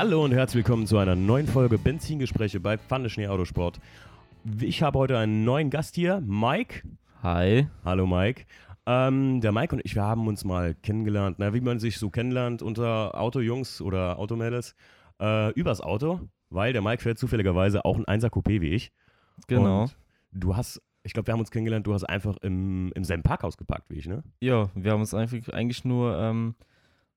Hallo und herzlich willkommen zu einer neuen Folge Benzingespräche bei Pfanne Schnee Autosport. Ich habe heute einen neuen Gast hier, Mike. Hi. Hallo Mike. Ähm, der Mike und ich, wir haben uns mal kennengelernt, na, wie man sich so kennenlernt unter Autojungs oder Automädels, äh, übers Auto, weil der Mike fährt zufälligerweise auch ein 1er Coupé wie ich. Genau. Und du hast, ich glaube, wir haben uns kennengelernt, du hast einfach im, im selben Parkhaus geparkt wie ich, ne? Ja, wir haben uns einfach, eigentlich nur ähm,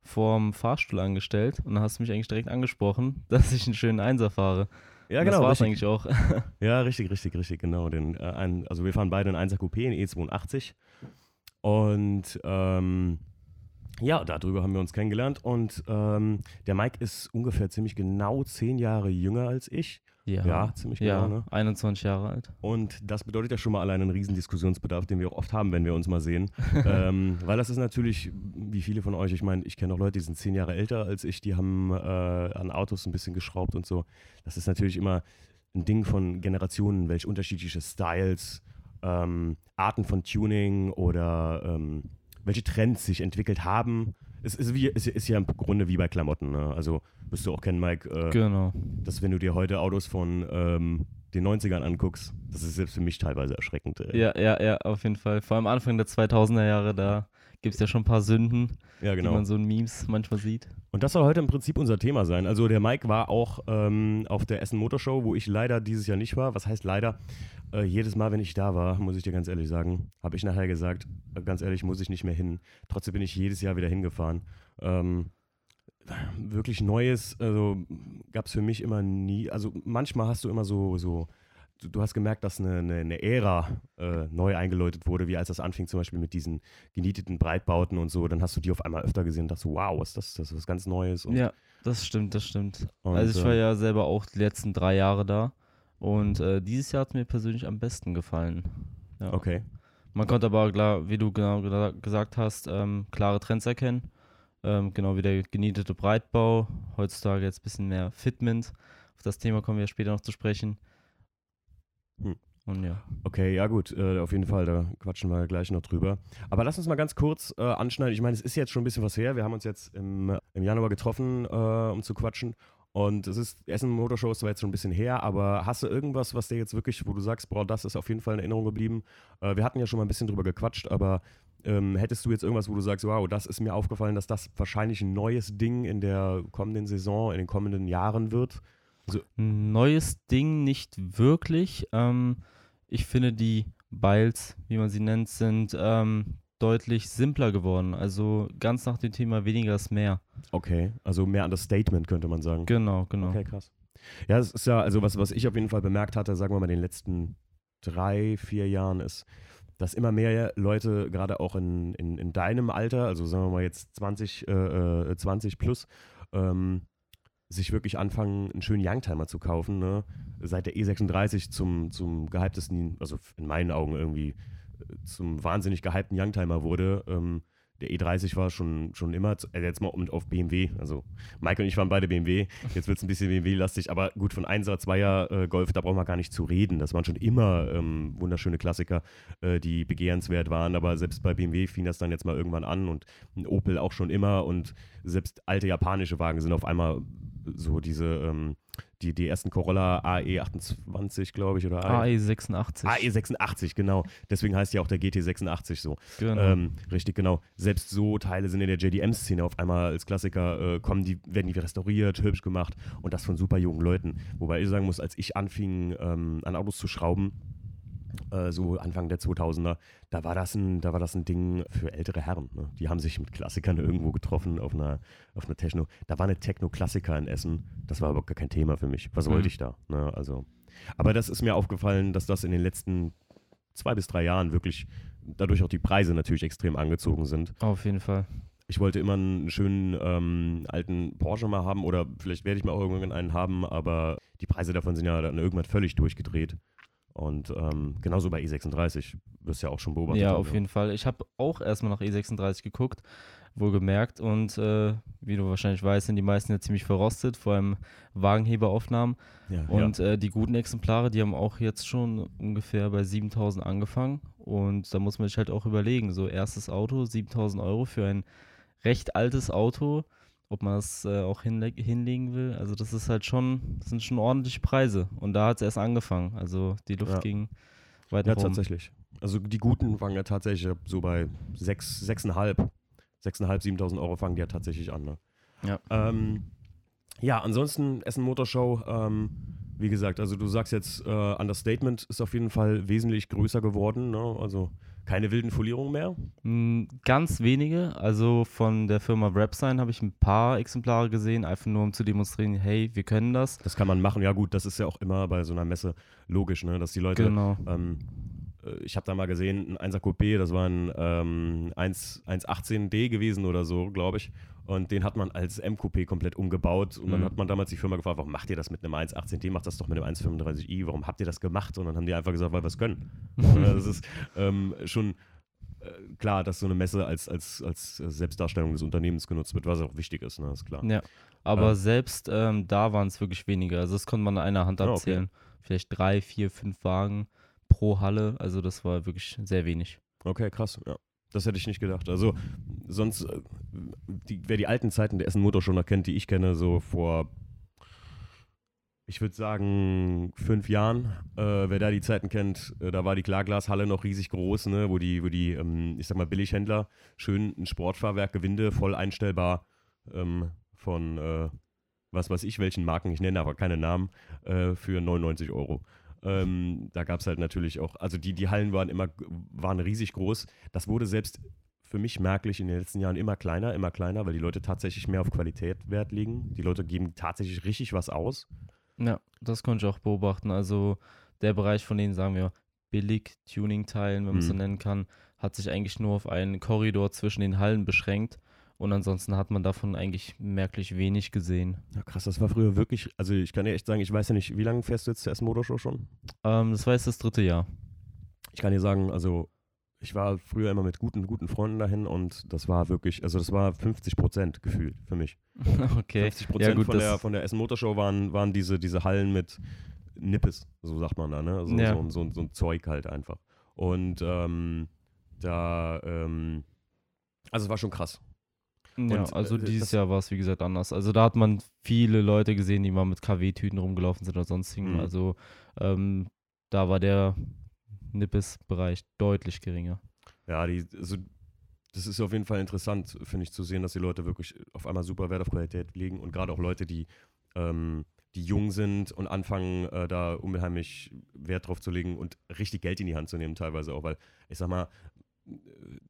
vorm Fahrstuhl angestellt und dann hast du mich eigentlich direkt angesprochen, dass ich einen schönen Einser fahre. Ja, genau. Das war es eigentlich auch. Ja, richtig, richtig, richtig, genau. Den, äh, ein, also wir fahren beide einen 1er Coupé, in E82. Und ähm, ja, darüber haben wir uns kennengelernt. Und ähm, der Mike ist ungefähr ziemlich genau zehn Jahre jünger als ich. Ja, ziemlich ja, genau, ne? 21 Jahre alt. Und das bedeutet ja schon mal allein einen riesen Diskussionsbedarf, den wir auch oft haben, wenn wir uns mal sehen. ähm, weil das ist natürlich, wie viele von euch, ich meine, ich kenne auch Leute, die sind zehn Jahre älter als ich, die haben äh, an Autos ein bisschen geschraubt und so. Das ist natürlich immer ein Ding von Generationen, welche unterschiedliche Styles, ähm, Arten von Tuning oder ähm, welche Trends sich entwickelt haben. Es ist, wie, ist, ist ja im Grunde wie bei Klamotten. Ne? Also wirst du auch kennen, Mike, äh, Genau. dass wenn du dir heute Autos von ähm, den 90ern anguckst, das ist selbst für mich teilweise erschreckend. Äh. Ja, ja, ja, auf jeden Fall. Vor allem Anfang der 2000er Jahre, da gibt es ja schon ein paar Sünden, ja, die genau. man so in Memes manchmal sieht. Und das soll heute im Prinzip unser Thema sein. Also der Mike war auch ähm, auf der Essen Motorshow, wo ich leider dieses Jahr nicht war. Was heißt leider? Äh, jedes Mal, wenn ich da war, muss ich dir ganz ehrlich sagen, habe ich nachher gesagt, äh, ganz ehrlich, muss ich nicht mehr hin. Trotzdem bin ich jedes Jahr wieder hingefahren. Ähm, wirklich Neues, also gab es für mich immer nie. Also manchmal hast du immer so, so du, du hast gemerkt, dass eine, eine, eine Ära äh, neu eingeläutet wurde, wie als das anfing, zum Beispiel mit diesen genieteten Breitbauten und so. Dann hast du die auf einmal öfter gesehen und dachtest, wow, was ist das? Das ist was ganz Neues. Und, Ja, das stimmt, das stimmt. und, also ich war ähm, ja selber auch die letzten drei Jahre da und äh, dieses Jahr hat mir persönlich am besten gefallen. Ja. Okay. Man konnte aber, klar, wie du genau gena- gesagt hast, ähm, klare Trends erkennen. Ähm, genau wie der genietete Breitbau. Heutzutage jetzt ein bisschen mehr Fitment. Auf das Thema kommen wir später noch zu sprechen. Hm. Und ja. Okay, ja gut, äh, auf jeden Fall, da quatschen wir gleich noch drüber. Aber lass uns mal ganz kurz äh, anschneiden. Ich meine, es ist jetzt schon ein bisschen was her. Wir haben uns jetzt im, im Januar getroffen, äh, um zu quatschen. Und es ist, Essen Motorshow ist zwar jetzt schon ein bisschen her, aber hast du irgendwas, was dir jetzt wirklich, wo du sagst, boah, das ist auf jeden Fall in Erinnerung geblieben? Äh, wir hatten ja schon mal ein bisschen drüber gequatscht, aber ähm, hättest du jetzt irgendwas, wo du sagst, wow, das ist mir aufgefallen, dass das wahrscheinlich ein neues Ding in der kommenden Saison, in den kommenden Jahren wird? Ein neues Ding nicht wirklich. Ähm, ich finde, die Biles, wie man sie nennt, sind ähm, deutlich simpler geworden. Also ganz nach dem Thema weniger ist mehr. Okay, also mehr an das Statement könnte man sagen. Genau, genau. Okay, krass. Ja, es ist ja, also was, was ich auf jeden Fall bemerkt hatte, sagen wir mal in den letzten drei, vier Jahren, ist, dass immer mehr Leute, gerade auch in, in, in deinem Alter, also sagen wir mal jetzt 20, äh, äh, 20 plus, ähm, sich wirklich anfangen, einen schönen Youngtimer zu kaufen. Ne? Seit der E36 zum, zum gehyptesten, also in meinen Augen irgendwie äh, zum wahnsinnig gehypten Youngtimer wurde. Ähm, der E30 war schon, schon immer, äh, jetzt mal auf BMW, also Michael und ich waren beide BMW, jetzt wird es ein bisschen BMW-lastig, aber gut, von 1er, 2er äh, Golf, da brauchen wir gar nicht zu reden. Das waren schon immer ähm, wunderschöne Klassiker, äh, die begehrenswert waren, aber selbst bei BMW fing das dann jetzt mal irgendwann an und ein Opel auch schon immer und selbst alte japanische Wagen sind auf einmal so diese, ähm, die, die ersten Corolla AE28, glaube ich, oder AE86. AE86, genau. Deswegen heißt ja auch der GT86 so. Genau. Ähm, richtig, genau. Selbst so Teile sind in der JDM-Szene auf einmal als Klassiker, äh, kommen die, werden die restauriert, hübsch gemacht und das von super jungen Leuten. Wobei ich sagen muss, als ich anfing, ähm, an Autos zu schrauben, äh, so Anfang der 2000er, da war das ein, da war das ein Ding für ältere Herren. Ne? Die haben sich mit Klassikern irgendwo getroffen auf einer, auf einer Techno. Da war eine Techno-Klassiker in Essen. Das war aber gar kein Thema für mich. Was wollte Mhm. ich da? Ne? Also, aber das ist mir aufgefallen, dass das in den letzten zwei bis drei Jahren wirklich dadurch auch die Preise natürlich extrem angezogen sind. Auf jeden Fall. Ich wollte immer einen schönen ähm, alten Porsche mal haben oder vielleicht werde ich mal auch irgendwann einen haben, aber die Preise davon sind ja dann irgendwann völlig durchgedreht. Und ähm, genauso bei E36 wirst du ja auch schon beobachtet. Ja, haben, auf jeden Fall. Ich habe auch erstmal nach E36 geguckt, wohlgemerkt. Und äh, wie du wahrscheinlich weißt, sind die meisten ja ziemlich verrostet, vor allem Wagenheberaufnahmen. Ja, Und äh, die guten Exemplare, die haben auch jetzt schon ungefähr bei 7000 angefangen. Und da muss man sich halt auch überlegen, so erstes Auto, 7000 Euro für ein recht altes Auto. Ob man das äh, auch hinle hinlegen will. Also das ist halt schon, das sind schon ordentliche Preise. Und da hat es erst angefangen. Also die Luft Ja. ging weiter Ja, rum. tatsächlich. Also die guten fangen ja tatsächlich so bei 6, 6,5, 6.500, 7.000 Euro fangen die ja tatsächlich an. Ne? Ja. Ähm, ja, ansonsten Essen Motorshow, ähm, wie gesagt, also du sagst jetzt, äh, Understatement ist auf jeden Fall wesentlich größer geworden. Ne? Also keine wilden Folierungen mehr. Mm, Ganz wenige. Also von der Firma Rapsign habe ich ein paar Exemplare gesehen, einfach nur um zu demonstrieren, hey, wir können das. Das kann man machen. Ja gut, das ist ja auch immer bei so einer Messe logisch, ne? dass die Leute Genau. Ähm, äh, ich habe da mal gesehen, ein 1er Coupé, das war ein ähm, 1 118D gewesen oder so, glaube ich. Und den hat man als M-Coupé komplett umgebaut. Und dann Mhm. hat man damals die Firma gefragt, warum macht ihr das mit einem 118D? Macht das doch mit einem 135i. Warum habt ihr das gemacht? Und dann haben die einfach gesagt, weil wir es können. Oder das ist ähm, schon äh, klar, dass so eine Messe als, als, als Selbstdarstellung des Unternehmens genutzt wird, was auch wichtig ist, ne? ist klar. Ja, aber Ja. selbst ähm, da waren es wirklich weniger. Also das konnte man an einer Hand Ah, okay. abzählen. Vielleicht drei, vier, fünf Wagen pro Halle. Also das war wirklich sehr wenig. Okay, krass, ja. Das hätte ich nicht gedacht. Also, sonst, äh, die, wer die alten Zeiten der Essen Motor schon noch kennt, die ich kenne, so vor, ich würde sagen, fünf Jahren, äh, wer da die Zeiten kennt, äh, da war die Klarglashalle noch riesig groß, ne, wo die, wo die, ähm, ich sag mal, Billighändler schön ein Sportfahrwerk, Gewinde, voll einstellbar ähm, von, äh, was weiß ich, welchen Marken, ich nenne aber keine Namen, äh, für 99 Euro. Ähm, da gab es halt natürlich auch, also die, die Hallen waren immer, waren riesig groß. Das wurde selbst für mich merklich in den letzten Jahren immer kleiner, immer kleiner, weil die Leute tatsächlich mehr auf Qualität Wert legen. Die Leute geben tatsächlich richtig was aus. Ja, das konnte ich auch beobachten. Also der Bereich von denen, sagen wir, billig Tuning-Teilen, wenn man es so Mhm. nennen kann, hat sich eigentlich nur auf einen Korridor zwischen den Hallen beschränkt. Und ansonsten hat man davon eigentlich merklich wenig gesehen. Ja, krass, das war früher wirklich, also ich kann dir echt sagen, ich weiß ja nicht, wie lange fährst du jetzt der Essen Motorshow schon? Ähm, das war jetzt das dritte Jahr. Ich kann dir sagen, also ich war früher immer mit guten, guten Freunden dahin und das war wirklich, also das war 50 Prozent gefühlt für mich. okay. 50 Prozent gut, von, der, von der Essen Motorshow waren, waren diese, diese Hallen mit Nippes, so sagt man da, ne? So, Ja. so, so, so ein Zeug halt einfach. Und ähm, da, ähm, also es war schon krass. Ja, Und, also äh, dieses Jahr war es wie gesagt anders. Also da hat man viele Leute gesehen, die mal mit KW-Tüten rumgelaufen sind oder sonstigen. Mhm. Also ähm, da war der Nippes-Bereich deutlich geringer. Ja, die, also das ist auf jeden Fall interessant, finde ich, zu sehen, dass die Leute wirklich auf einmal super Wert auf Qualität legen und gerade auch Leute, die, ähm, die jung sind und anfangen, äh, da unheimlich Wert drauf zu legen und richtig Geld in die Hand zu nehmen, teilweise auch, weil ich sag mal,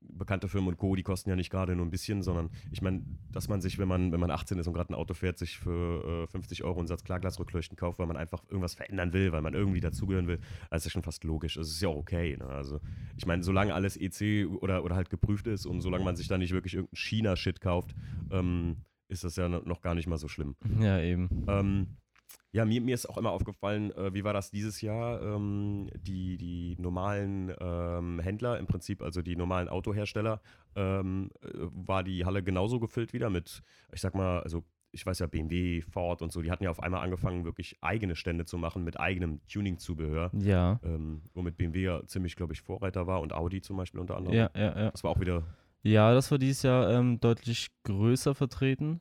bekannte Firmen und Co., die kosten ja nicht gerade nur ein bisschen, sondern ich meine, dass man sich, wenn man, wenn man 18 ist und gerade ein Auto fährt, sich für äh, 50 Euro einen Satz Klarglasrückleuchten kauft, weil man einfach irgendwas verändern will, weil man irgendwie dazugehören will, das ist ja schon fast logisch. Das ist ja auch okay. Ne? Also ich meine, solange alles EC oder, oder halt geprüft ist und solange man sich da nicht wirklich irgendeinen China-Shit kauft, ähm, ist das ja no- noch gar nicht mal so schlimm. Ja, eben. Ähm, ja, mir, mir ist auch immer aufgefallen, äh, wie war das dieses Jahr? Ähm, die, die normalen ähm, Händler, im Prinzip, also die normalen Autohersteller, ähm, äh, war die Halle genauso gefüllt wieder mit, ich sag mal, also ich weiß ja, BMW, Ford und so, die hatten ja auf einmal angefangen, wirklich eigene Stände zu machen mit eigenem Tuning-Zubehör, Ja. ähm, womit BMW ja ziemlich, glaube ich, Vorreiter war und Audi zum Beispiel unter anderem. Ja, ja, ja. Das war auch wieder, Ja, das war dieses Jahr ähm, deutlich größer vertreten.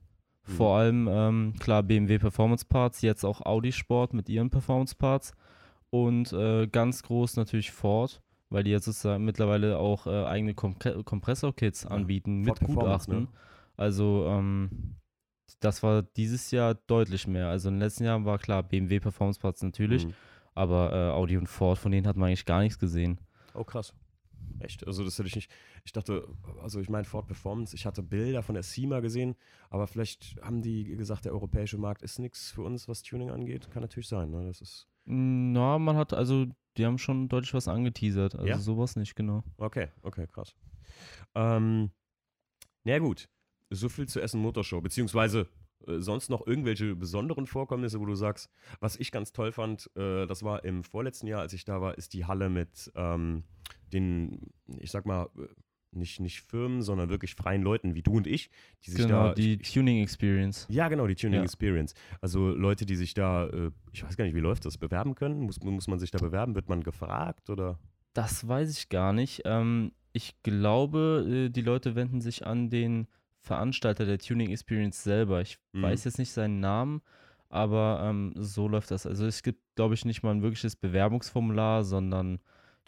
Mhm. Vor allem, ähm, klar, BMW Performance Parts, jetzt auch Audi Sport mit ihren Performance Parts. Und äh, ganz groß natürlich Ford, weil die jetzt sozusagen mittlerweile auch äh, eigene Kompre Kompressor-Kits Ja, anbieten Ford mit Performance, Gutachten. ne? Also, ähm, das war dieses Jahr deutlich mehr. Also in den letzten Jahren war klar, BMW Performance Parts natürlich, Mhm. aber äh, Audi und Ford, von denen hat man eigentlich gar nichts gesehen. Oh, krass. Echt? Also, das hätte ich nicht. Ich dachte, also ich meine, Ford Performance, ich hatte Bilder von der SEMA gesehen, aber vielleicht haben die gesagt, der europäische Markt ist nichts für uns, was Tuning angeht. Kann natürlich sein, ne? Das ist. Na, man hat, also, die haben schon deutlich was angeteasert. Also Ja? sowas nicht, genau. Okay, okay, krass. Ähm, na gut. So viel zur Essen Motorshow, beziehungsweise äh, sonst noch irgendwelche besonderen Vorkommnisse, wo du sagst, was ich ganz toll fand, äh, das war im vorletzten Jahr, als ich da war, ist die Halle mit ähm, den, ich sag mal, äh, nicht, nicht Firmen, sondern wirklich freien Leuten wie du und ich, die sich Genau, da. die ich, Tuning Experience. ja, genau, die Tuning Ja. Experience. Also Leute, die sich da, äh, ich weiß gar nicht, wie läuft das, bewerben können? Muss, muss man sich da bewerben? Wird man gefragt oder? Das weiß ich gar nicht. Ähm, ich glaube, äh, die Leute wenden sich an den Veranstalter der Tuning Experience selber. Ich Mhm. weiß jetzt nicht seinen Namen, aber ähm, so läuft das. Also es gibt, glaube ich, nicht mal ein wirkliches Bewerbungsformular, sondern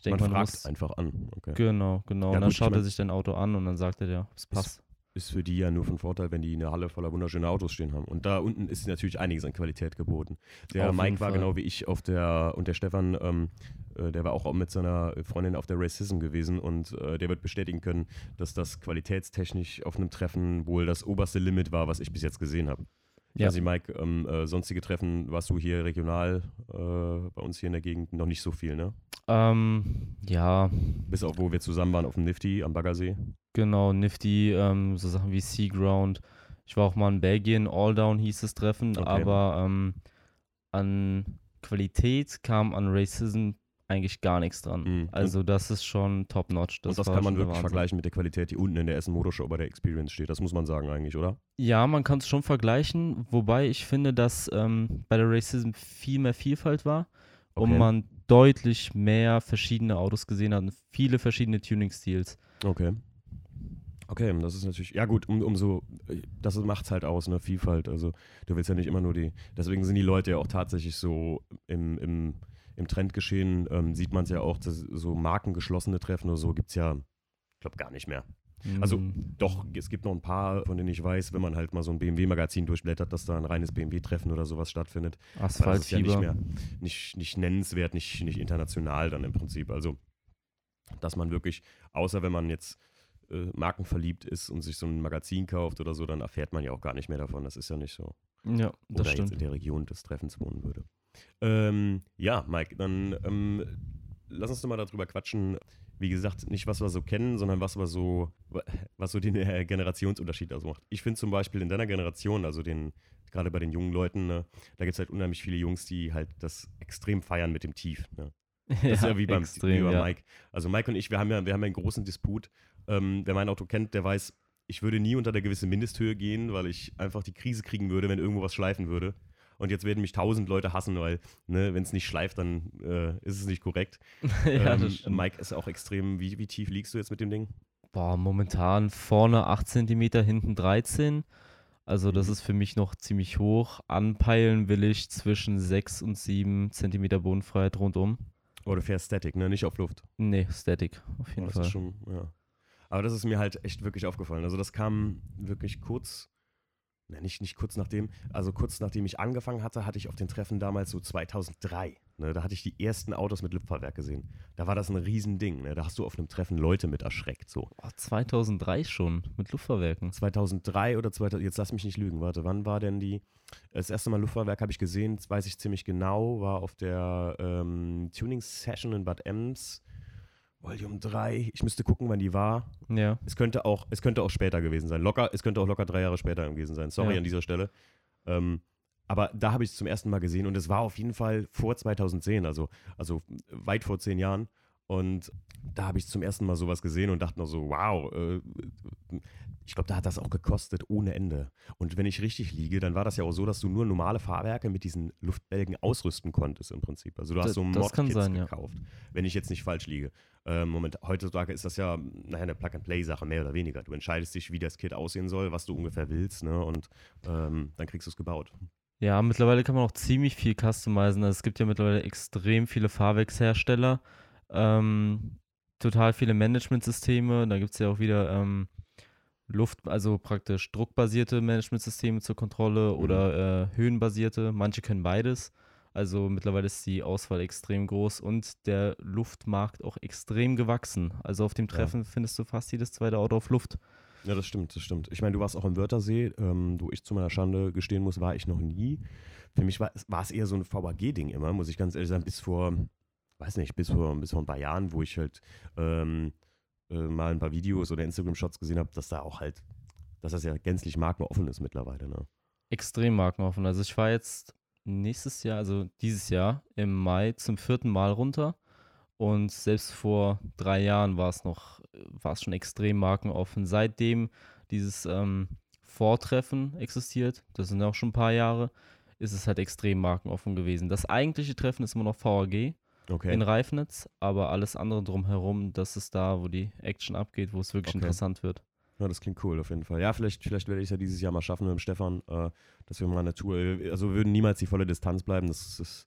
ich Man denke, man, fragt muss. einfach an. Okay. Genau, genau. Ja, und dann gut, ich schaut er sich dein Auto an und dann sagt er dir, es passt. Ist für die ja nur von Vorteil, wenn die eine Halle voller wunderschöner Autos stehen haben. Und da unten ist natürlich einiges an Qualität geboten. Der Auf Mike war Fall. genau wie ich auf der, und der Stefan, ähm, äh, der war auch mit seiner Freundin auf der Racism gewesen und äh, der wird bestätigen können, dass das qualitätstechnisch auf einem Treffen wohl das oberste Limit war, was ich bis jetzt gesehen habe. Ja. Also Mike, ähm, äh, sonstige Treffen warst du hier regional äh, bei uns hier in der Gegend noch nicht so viel, ne? Ähm, ja, Bis auf wo wir zusammen waren auf dem Nifty am Baggersee. genau, Nifty, ähm, so Sachen wie Seaground. Ich war auch mal in Belgien, All Down hieß das Treffen, Okay. aber ähm, an Qualität kam an Racism eigentlich gar nichts dran. Mhm. Also das ist schon top-notch. und das kann man wirklich Wahnsinn. vergleichen mit der Qualität, die unten in der Essen Motor Show bei der Experience steht. Das muss man sagen eigentlich, oder? Ja, man kann es schon vergleichen, wobei ich finde, dass ähm, bei der Racism viel mehr Vielfalt war Okay. und man deutlich mehr verschiedene Autos gesehen hat und viele verschiedene Tuning-Stils. Okay. Okay, das ist natürlich, ja gut, um, umso, das macht es halt aus, ne, Vielfalt. Also du willst ja nicht immer nur die, deswegen sind die Leute ja auch tatsächlich so im, im, im Trendgeschehen, ähm, sieht man es ja auch, dass so markengeschlossene Treffen oder so gibt es ja, ich glaube, gar nicht mehr. Also Mm, doch, es gibt noch ein paar, von denen ich weiß, wenn man halt mal so ein BMW-Magazin durchblättert, dass da ein reines BMW-Treffen oder sowas stattfindet. Aber das ist ja nicht mehr, nicht, nicht nennenswert, nicht, nicht international dann im Prinzip. Also, dass man wirklich, außer wenn man jetzt äh, markenverliebt ist und sich so ein Magazin kauft oder so, dann erfährt man ja auch gar nicht mehr davon. Das ist ja nicht so. Ja, Oder das jetzt stimmt. in der Region des Treffens wohnen würde. Ähm, ja, Mike, dann ähm, lass uns doch mal darüber quatschen. Wie gesagt, nicht was wir so kennen, sondern was wir so, was so den äh, Generationsunterschied ausmacht. Ich finde zum Beispiel in deiner Generation, also den, gerade bei den jungen Leuten, ne, da gibt es halt unheimlich viele Jungs, die halt das extrem feiern mit dem Tief. Ne? Das ist ja wie beim, extrem, wie bei ja. Mike. Also Mike und ich, wir haben ja, wir haben ja einen großen Disput. Ähm, wer mein Auto kennt, der weiß, ich würde nie unter der gewissen Mindesthöhe gehen, weil ich einfach die Krise kriegen würde, wenn irgendwo was schleifen würde. Und jetzt werden mich tausend Leute hassen, weil, ne, wenn es nicht schleift, dann äh, ist es nicht korrekt. ja, ähm, das stimmt. Mike ist auch extrem, wie, wie tief liegst du jetzt mit dem Ding? Boah, momentan vorne 8 cm, hinten 13. Also das Mhm. ist für mich noch ziemlich hoch. Anpeilen will ich zwischen 6 und 7 cm Bodenfreiheit rundum. Oder du fährst Static, ne? Nicht auf Luft. Nee, Static, auf Oh, jeden das Fall. ist schon, ja. Aber das ist mir halt echt wirklich aufgefallen. Also das kam wirklich kurz, na, nicht, nicht kurz nachdem, also kurz nachdem ich angefangen hatte, hatte ich auf den Treffen damals so 2003. Ne, da hatte ich die ersten Autos mit Lüpferwerk gesehen. Da war das ein Riesending. Ne? Da hast du auf einem Treffen Leute mit erschreckt. So. Boah, 2003 schon mit Luftfahrwerken. 2003 oder 2000, jetzt lass mich nicht lügen, warte, wann war denn die, das erste Mal Luftfahrwerk habe ich gesehen, das weiß ich ziemlich genau, war auf der ähm, Tuning Session in Bad Ems, Volume 3, ich müsste gucken, wann die war. Ja. Es könnte auch, es könnte auch später gewesen sein. Locker, es könnte auch locker drei Jahre später gewesen sein. Sorry Ja. an dieser Stelle. Ähm, aber da habe ich es zum ersten Mal gesehen und es war auf jeden Fall vor 2010, also, also weit vor zehn Jahren. Und da habe ich zum ersten Mal sowas gesehen und dachte noch so, wow, äh, ich glaube, da hat das auch gekostet ohne Ende. Und wenn ich richtig liege, dann war das ja auch so, dass du nur normale Fahrwerke mit diesen Luftbälgen ausrüsten konntest im Prinzip. Also du hast Das- so Mod-Kits sein, ja. gekauft, wenn ich jetzt nicht falsch liege. Ähm, Moment, heutzutage ist das ja naja, eine Plug-and-Play-Sache, mehr oder weniger. Du entscheidest dich, wie das Kit aussehen soll, was du ungefähr willst, ne? Und ähm, dann kriegst du es gebaut. Ja, mittlerweile kann man auch ziemlich viel customizen. Also es gibt ja mittlerweile extrem viele Fahrwerkshersteller, ähm, total viele Managementsysteme. Da gibt es ja auch wieder ähm, Luft, also praktisch druckbasierte Managementsysteme zur Kontrolle oder äh, höhenbasierte. Manche können beides. Also mittlerweile ist die Auswahl extrem groß und der Luftmarkt auch extrem gewachsen. Also auf dem Ja. Treffen findest du fast jedes zweite Auto auf Luft. Ja, das stimmt, das stimmt. Ich meine, du warst auch im Wörthersee, ähm, wo ich zu meiner Schande gestehen muss, war ich noch nie. Für mich war, es- war es eher so ein VAG-Ding immer, muss ich ganz ehrlich sagen, bis vor, weiß nicht, bis vor, bis vor ein paar Jahren, wo ich halt ähm, äh, mal ein paar Videos oder Instagram-Shots gesehen habe, dass da auch halt, dass das ja gänzlich markenoffen ist mittlerweile. Ne? extrem markenoffen. Also ich war jetzt nächstes Jahr, also dieses Jahr im Mai zum vierten Mal runter und selbst vor drei Jahren war es noch, war es schon extrem markenoffen. Seitdem dieses ähm, Vortreffen existiert, das sind auch schon ein paar Jahre, ist es halt extrem markenoffen gewesen. Das eigentliche Treffen ist immer noch VAG Okay. in Reifnitz, aber alles andere drumherum, das ist da, wo die Action abgeht, wo es wirklich Okay. interessant wird. Ja, das klingt cool auf jeden Fall. Ja, vielleicht, vielleicht werde ich es ja dieses Jahr mal schaffen mit dem Stefan, äh, dass wir mal eine Tour, also wir würden niemals die volle Distanz bleiben. Das ist,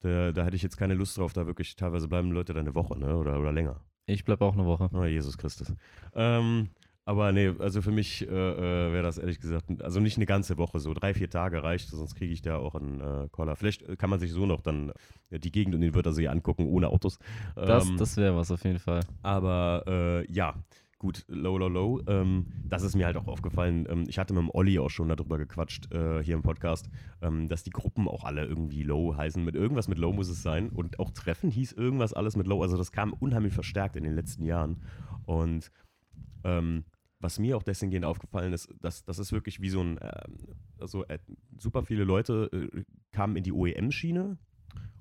da, da hätte ich jetzt keine Lust drauf, da wirklich teilweise bleiben Leute da eine Woche, ne? Oder, oder länger. Ich bleibe auch eine Woche. Oh, Jesus Christus. Ähm, aber nee, also für mich äh, äh, wäre das ehrlich gesagt, also nicht eine ganze Woche, so drei, vier Tage reicht, sonst kriege ich da auch einen äh, Collar. Vielleicht kann man sich so noch dann äh, die Gegend und den Wörthersee angucken, ohne Autos. Das, Ähm, das wäre was auf jeden Fall. aber äh, ja, gut, low, low, low. Ähm, das ist mir halt auch aufgefallen. Ähm, ich hatte mit dem Olli auch schon darüber gequatscht äh, hier im Podcast, ähm, dass die Gruppen auch alle irgendwie low heißen. Mit irgendwas mit low muss es sein. Und auch Treffen hieß irgendwas alles mit low. Also das kam unheimlich verstärkt in den letzten Jahren. Und ähm, was mir auch deswegen aufgefallen ist, dass das ist wirklich wie so ein, also äh, super viele Leute äh, kamen in die OEM-Schiene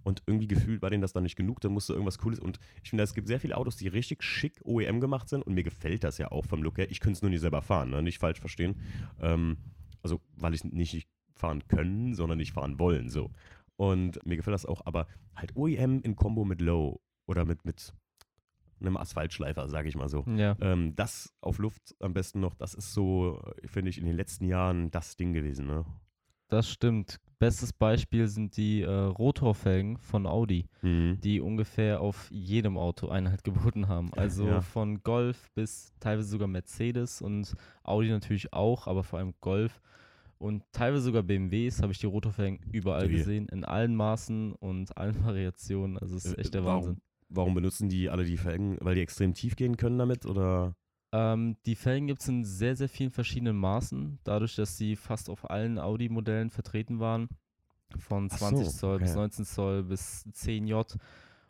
und irgendwie gefühlt war denen das dann nicht genug, dann musste irgendwas Cooles und ich finde, es gibt sehr viele Autos, die richtig schick OEM gemacht sind und mir gefällt das ja auch vom Look her. Ich könnte es nur nicht selber fahren, ne? nicht falsch verstehen. Ähm, also, weil ich nicht fahren können, sondern nicht fahren wollen, so. Und mir gefällt das auch, aber halt OEM in Kombo mit Low oder mit, mit einem Asphaltschleifer, sage ich mal so. Ja. Ähm, das auf Luft am besten noch, das ist so, finde ich, in den letzten Jahren das Ding gewesen, ne? Das stimmt. Bestes Beispiel sind die äh, Rotorfelgen von Audi, Mhm. die ungefähr auf jedem Auto Einheit geboten haben. Also Ja. von Golf bis teilweise sogar Mercedes und Audi natürlich auch, aber vor allem Golf. Und teilweise sogar BMWs habe ich die Rotorfelgen überall Ui. gesehen, in allen Maßen und allen Variationen. Also es ist Äh, echt der warum- Wahnsinn. Warum benutzen die alle die Felgen? Weil die extrem tief gehen können damit? Oder? Ähm, die Felgen gibt es in sehr, sehr vielen verschiedenen Maßen, dadurch, dass sie fast auf allen Audi-Modellen vertreten waren. Von Ach 20 so, Zoll bis okay. 19 Zoll bis 10J.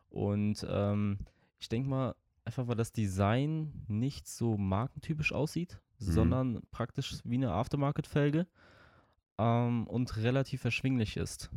Und ähm, ich denke mal, einfach weil das Design nicht so markentypisch aussieht, Mhm. sondern praktisch wie eine Aftermarket-Felge ähm, und relativ erschwinglich ist.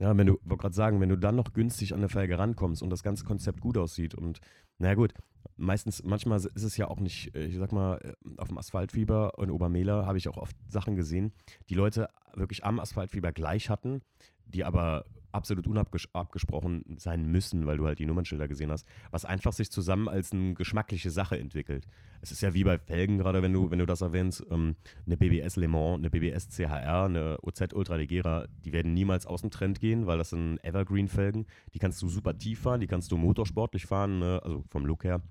Ja, wenn du, wollte gerade sagen, wenn du dann noch günstig an eine Felge rankommst und das ganze Konzept gut aussieht und, na gut, meistens, manchmal ist es ja auch nicht, äh, ich sag mal, äh, auf dem Asphaltfieber in Obermehler habe ich auch oft Sachen gesehen, die Leute wirklich am Asphaltfieber gleich hatten, die aber absolut unabgesprochen sein müssen, weil du halt die Nummernschilder gesehen hast, was einfach sich zusammen als eine geschmackliche Sache entwickelt. Es ist ja wie bei Felgen, gerade wenn du, wenn du das erwähnst, ähm, eine BBS Le Mans, eine BBS CHR, eine OZ Ultra Legera, die werden niemals aus dem Trend gehen, weil das sind Evergreen-Felgen. Die kannst du super tief fahren, die kannst du motorsportlich fahren, ne? also vom Look her.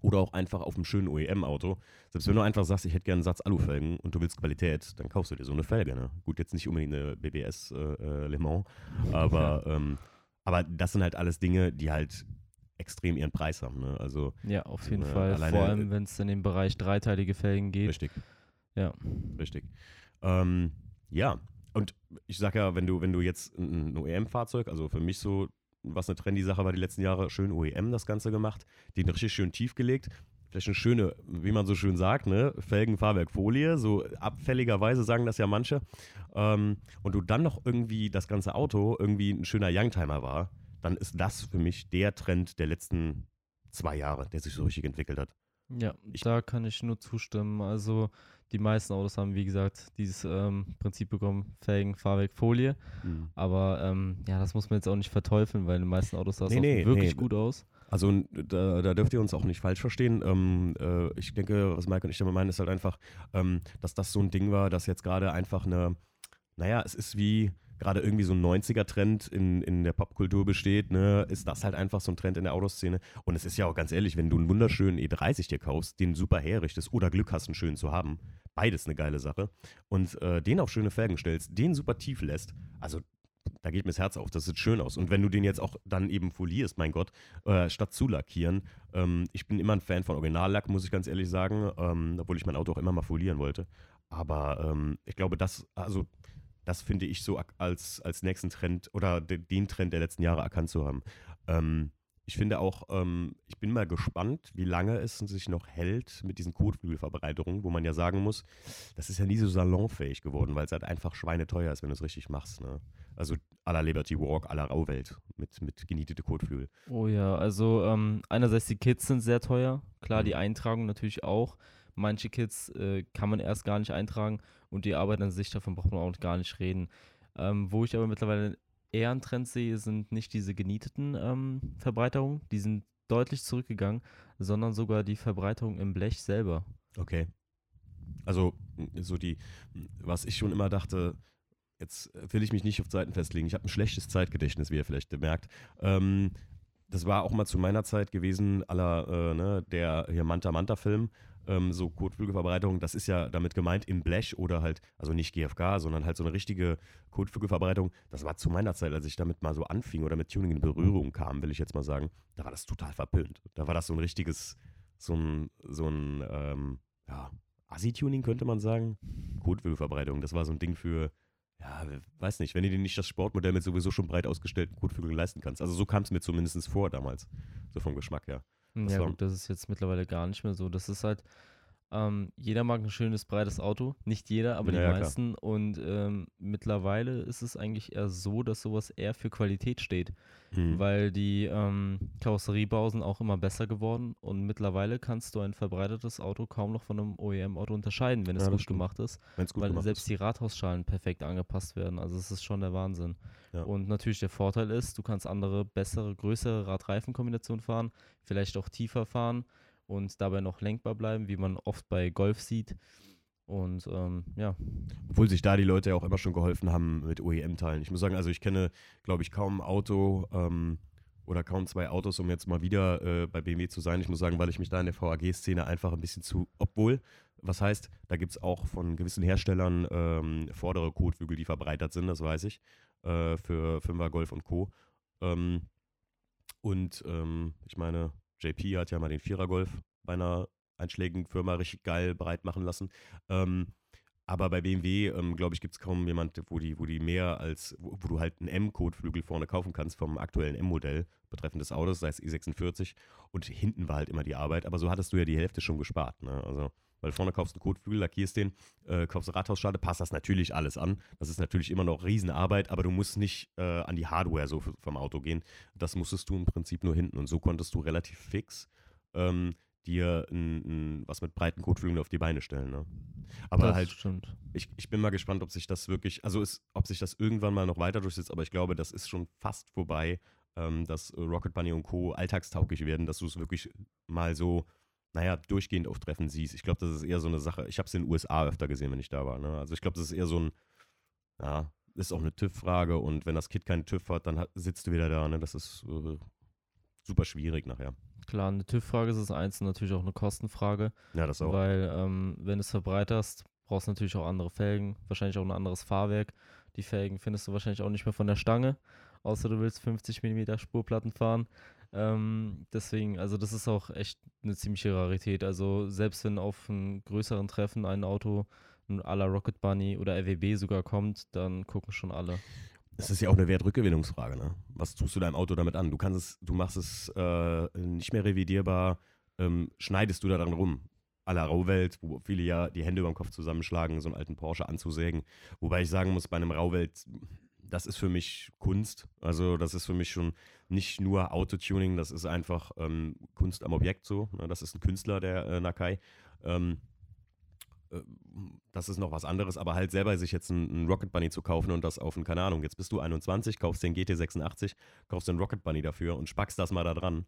Oder auch einfach auf einem schönen OEM-Auto. Selbst wenn du einfach sagst, ich hätte gerne einen Satz Alufelgen und du willst Qualität, dann kaufst du dir so eine Felge. Ne? Gut, jetzt nicht unbedingt eine BBS äh, äh, Le Mans, aber, ähm, aber das sind halt alles Dinge, die halt extrem ihren Preis haben. Ne? Also Ja, auf jeden Äh, Fall. alleine- Vor allem, wenn es in den Bereich dreiteilige Felgen geht. richtig. Ja. Richtig. Ähm, ja, und ich sag ja, wenn du, wenn du jetzt ein OEM-Fahrzeug, also für mich so, was eine trendy Sache war die letzten Jahre, schön OEM das Ganze gemacht, den richtig schön tief gelegt. Vielleicht eine schöne, wie man so schön sagt, ne, Felgenfahrwerkfolie, so abfälligerweise sagen das ja manche. Ähm, und du dann noch irgendwie das ganze Auto irgendwie ein schöner Youngtimer war, dann ist das für mich der Trend der letzten zwei Jahre, der sich so richtig entwickelt hat. Ja, Ich- da kann ich nur zustimmen. Also die meisten Autos haben, wie gesagt, dieses ähm, Prinzip bekommen, Felgen, Fahrwerk, Folie. Aber ähm, ja, das muss man jetzt auch nicht verteufeln, weil in den meisten Autos sah es Nee, auch nee, wirklich nee. gut aus. Also da, da dürft ihr uns auch nicht falsch verstehen. Ähm, äh, ich denke, was Mike und ich damit meinen, ist halt einfach, ähm, dass das so ein Ding war, dass jetzt gerade einfach eine, naja, es ist wie gerade irgendwie so ein 90er-Trend in, in der Popkultur besteht, ne, ist das halt einfach so ein Trend in der Autoszene. Und es ist ja auch ganz ehrlich, wenn du einen wunderschönen E30 dir kaufst, den super herrichtest oder Glück hast, einen schönen zu haben, beides eine geile Sache, und äh, den auf schöne Felgen stellst, den super tief lässt, also da geht mir das Herz auf, das sieht schön aus. Und wenn du den jetzt auch dann eben folierst, mein Gott, äh, statt zu lackieren, ähm, ich bin immer ein Fan von Originallack, muss ich ganz ehrlich sagen, ähm, obwohl ich mein Auto auch immer mal folieren wollte. Aber ähm, ich glaube, das, also das finde ich so als, als nächsten Trend oder de, den Trend der letzten Jahre erkannt zu haben. Ähm, ich finde auch, ähm, ich bin mal gespannt, wie lange es sich noch hält mit diesen Kotflügelverbreiterungen, wo man ja sagen muss, das ist ja nie so salonfähig geworden, weil es halt einfach schweineteuer ist, wenn du es richtig machst. Ne? Also à la Liberty Walk, à la Rauwelt mit, mit genietete Kotflügel. Oh ja, also ähm, einerseits die Kits sind sehr teuer. Klar, die Mhm. Eintragung natürlich auch. Manche Kits äh, kann man erst gar nicht eintragen und die Arbeit an sich, davon braucht man auch gar nicht reden. Ähm, wo ich aber mittlerweile eher einen Trend sehe, sind nicht diese genieteten ähm, Verbreiterungen, die sind deutlich zurückgegangen, sondern sogar die Verbreiterung im Blech selber. Okay. Also, so die, was ich schon immer dachte, jetzt will ich mich nicht auf Zeiten festlegen. Ich habe ein schlechtes Zeitgedächtnis, wie ihr vielleicht merkt. Ähm, das war auch mal zu meiner Zeit gewesen, aller, äh, ne, der hier Manta Manta Film, ähm, so Kotflügelverbreitung, das ist ja damit gemeint im Blech oder halt, also nicht GFK, sondern halt so eine richtige Kotflügelverbreitung. Das war zu meiner Zeit, als ich damit mal so anfing oder mit Tuning in Berührung kam, will ich jetzt mal sagen, da war das total verpönt. Da war das so ein richtiges, so ein, so ein, ähm, ja, Assi-Tuning könnte man sagen. Kotflügelverbreitung, das war so ein Ding für ja, weiß nicht, wenn du dir nicht das Sportmodell mit sowieso schon breit ausgestellten Kotflügeln leisten kannst. Also so kam es mir zumindest vor damals, so vom Geschmack her. Das ja, gut, das ist jetzt mittlerweile gar nicht mehr so. Das ist halt, ähm, jeder mag ein schönes, breites Auto. Nicht jeder, aber die ja, meisten. Klar. Und ähm, mittlerweile ist es eigentlich eher so, dass sowas eher für Qualität steht. Mhm. Weil die ähm, Karosseriebausen auch immer besser geworden. Und mittlerweile kannst du ein verbreitetes Auto kaum noch von einem OEM-Auto unterscheiden, wenn es ja, gut stimmt. gemacht ist. Wenn's gut weil gemacht selbst ist. die Rathausschalen perfekt angepasst werden. Also es ist schon der Wahnsinn. Und natürlich der Vorteil ist, du kannst andere, bessere, größere Radreifenkombinationen fahren, vielleicht auch tiefer fahren und dabei noch lenkbar bleiben, wie man oft bei Golf sieht. Und ähm, ja. Obwohl sich da die Leute ja auch immer schon geholfen haben mit OEM-Teilen. Ich muss sagen, also ich kenne, glaube ich, kaum ein Auto ähm, oder kaum zwei Autos, um jetzt mal wieder äh, bei BMW zu sein. Ich muss sagen, weil ich mich da in der VAG-Szene einfach ein bisschen zu, obwohl, was heißt, da gibt es auch von gewissen Herstellern ähm, vordere Kotflügel, die verbreitert sind, das weiß ich, äh, für 5er Golf und Co. Ähm, und ähm, ich meine, JP hat ja mal den Vierer-Golf bei einer einschlägigen Firma richtig geil breit machen lassen. Ähm, aber bei BMW, ähm, glaube ich, gibt es kaum jemand, wo die, wo die mehr als, wo, wo du halt einen M-Code-Flügel vorne kaufen kannst vom aktuellen M-Modell betreffend des Autos, sei es E46. Und hinten war halt immer die Arbeit. Aber so hattest du ja die Hälfte schon gespart. Ne? Also weil vorne kaufst du einen Kotflügel, lackierst den, äh, kaufst eine Rathausschale, passt das natürlich alles an. Das ist natürlich immer noch Riesenarbeit, aber du musst nicht äh, an die Hardware so vom Auto gehen. Das musstest du im Prinzip nur hinten. Und so konntest du relativ fix ähm, dir ein, ein, was mit breiten Kotflügeln auf die Beine stellen. Ne? Aber das halt, stimmt. Ich, ich bin mal gespannt, ob sich das wirklich, also ist, ob sich das irgendwann mal noch weiter durchsetzt, aber ich glaube, das ist schon fast vorbei, ähm, dass Rocket Bunny und Co. alltagstauglich werden, dass du es wirklich mal so naja, durchgehend auf Treffen siehst. Ich glaube, das ist eher so eine Sache. Ich habe es in den USA öfter gesehen, wenn ich da war. Ne? Also ich glaube, das ist eher so ein, ja, ist auch eine TÜV-Frage und wenn das Kit keinen TÜV hat, dann hat, sitzt du wieder da. Ne? Das ist äh, super schwierig nachher. Klar, eine TÜV-Frage ist das eins und natürlich auch eine Kostenfrage. Ja, das auch. Weil, ähm, wenn du es verbreiterst, brauchst du natürlich auch andere Felgen, wahrscheinlich auch ein anderes Fahrwerk. Die Felgen findest du wahrscheinlich auch nicht mehr von der Stange, außer du willst 50 mm Spurplatten fahren. Ähm, deswegen, also das ist auch echt eine ziemliche Rarität. Also selbst wenn auf einem größeren Treffen ein Auto à la Rocket Bunny oder RWB sogar kommt, dann gucken schon alle. Es ist ja auch eine Wertrückgewinnungsfrage, ne? Was tust du deinem Auto damit an? Du kannst es, du machst es äh, nicht mehr revidierbar, ähm, schneidest du da dran rum. À la Rauwelt, wo viele ja die Hände über den Kopf zusammenschlagen, so einen alten Porsche anzusägen. Wobei ich sagen muss, bei einem Rauwelt, das ist für mich Kunst. Also das ist für mich schon nicht nur Autotuning, das ist einfach ähm, Kunst am Objekt so. Ne? Das ist ein Künstler, der äh, Nakai. Ähm, äh, das ist noch was anderes, aber halt selber sich jetzt einen Rocket Bunny zu kaufen und das auf einen, keine Ahnung, jetzt bist du 21, kaufst den GT86, kaufst den Rocket Bunny dafür und spackst das mal da dran.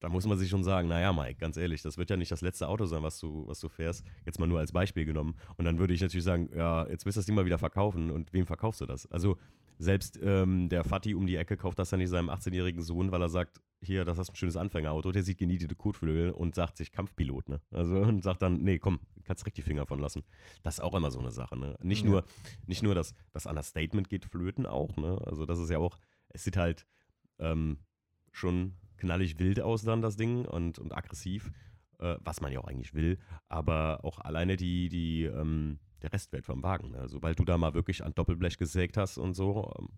Da muss man sich schon sagen, naja, Mike, ganz ehrlich, das wird ja nicht das letzte Auto sein, was du, was du fährst. Jetzt mal nur als Beispiel genommen. Und dann würde ich natürlich sagen, ja, jetzt willst du das Ding mal wieder verkaufen und wem verkaufst du das? Also selbst ähm, der Fatih um die Ecke kauft das ja nicht seinem 18-jährigen Sohn, weil er sagt, hier, das ist ein schönes Anfängerauto. Der sieht genietete Kotflügel und sagt sich Kampfpilot, ne? Also und sagt dann, nee, komm, kannst richtig Finger von lassen. Das ist auch immer so eine Sache, ne? Nicht ja. nur, nicht nur das, das Understatement geht flöten auch, ne? Also das ist ja auch, es sieht halt ähm, schon knallig wild aus dann, das Ding, und, und aggressiv, äh, was man ja auch eigentlich will. Aber auch alleine die, die, ähm, der Restwert vom Wagen. Ne? Sobald du da mal wirklich an Doppelblech gesägt hast und so, ähm,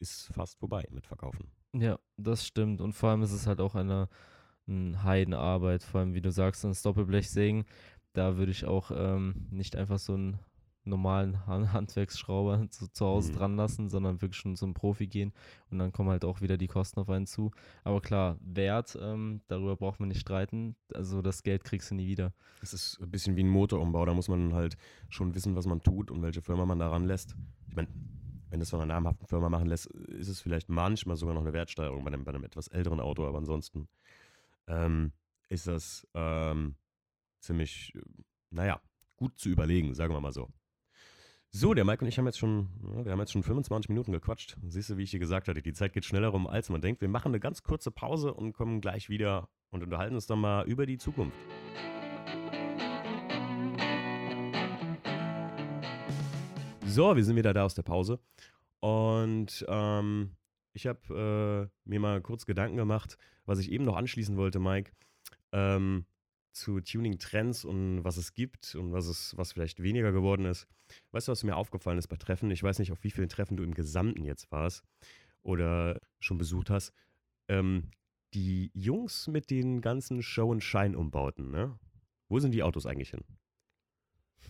ist fast vorbei mit Verkaufen. Ja, das stimmt. Und vor allem ist es halt auch eine, eine Heidenarbeit. Vor allem, wie du sagst, das Doppelblech sägen. Da würde ich auch ähm, nicht einfach so ein normalen Handwerksschrauber zu, zu Hause mhm. dran lassen, sondern wirklich schon zum Profi gehen und dann kommen halt auch wieder die Kosten auf einen zu. Aber klar, Wert, ähm, darüber braucht man nicht streiten. Also das Geld kriegst du nie wieder. Es ist ein bisschen wie ein Motorumbau, da muss man halt schon wissen, was man tut und welche Firma man daran lässt. Ich meine, wenn das von einer namhaften Firma machen lässt, ist es vielleicht manchmal sogar noch eine Wertsteigerung bei einem, bei einem etwas älteren Auto, aber ansonsten ähm, ist das ähm, ziemlich, naja, gut zu überlegen, sagen wir mal so. So, der Mike und ich haben jetzt schon, wir haben jetzt schon 25 Minuten gequatscht. Siehst du, wie ich dir gesagt hatte, die Zeit geht schneller rum, als man denkt. Wir machen eine ganz kurze Pause und kommen gleich wieder und unterhalten uns dann mal über die Zukunft. So, wir sind wieder da aus der Pause. Und ähm, ich habe äh, mir mal kurz Gedanken gemacht, was ich eben noch anschließen wollte, Mike. Ähm, zu Tuning-Trends und was es gibt und was es, was vielleicht weniger geworden ist. Weißt du, was mir aufgefallen ist bei Treffen? Ich weiß nicht, auf wie vielen Treffen du im Gesamten jetzt warst oder schon besucht hast. Ähm, die Jungs mit den ganzen Show- und Schein-Umbauten, ne? Wo sind die Autos eigentlich hin?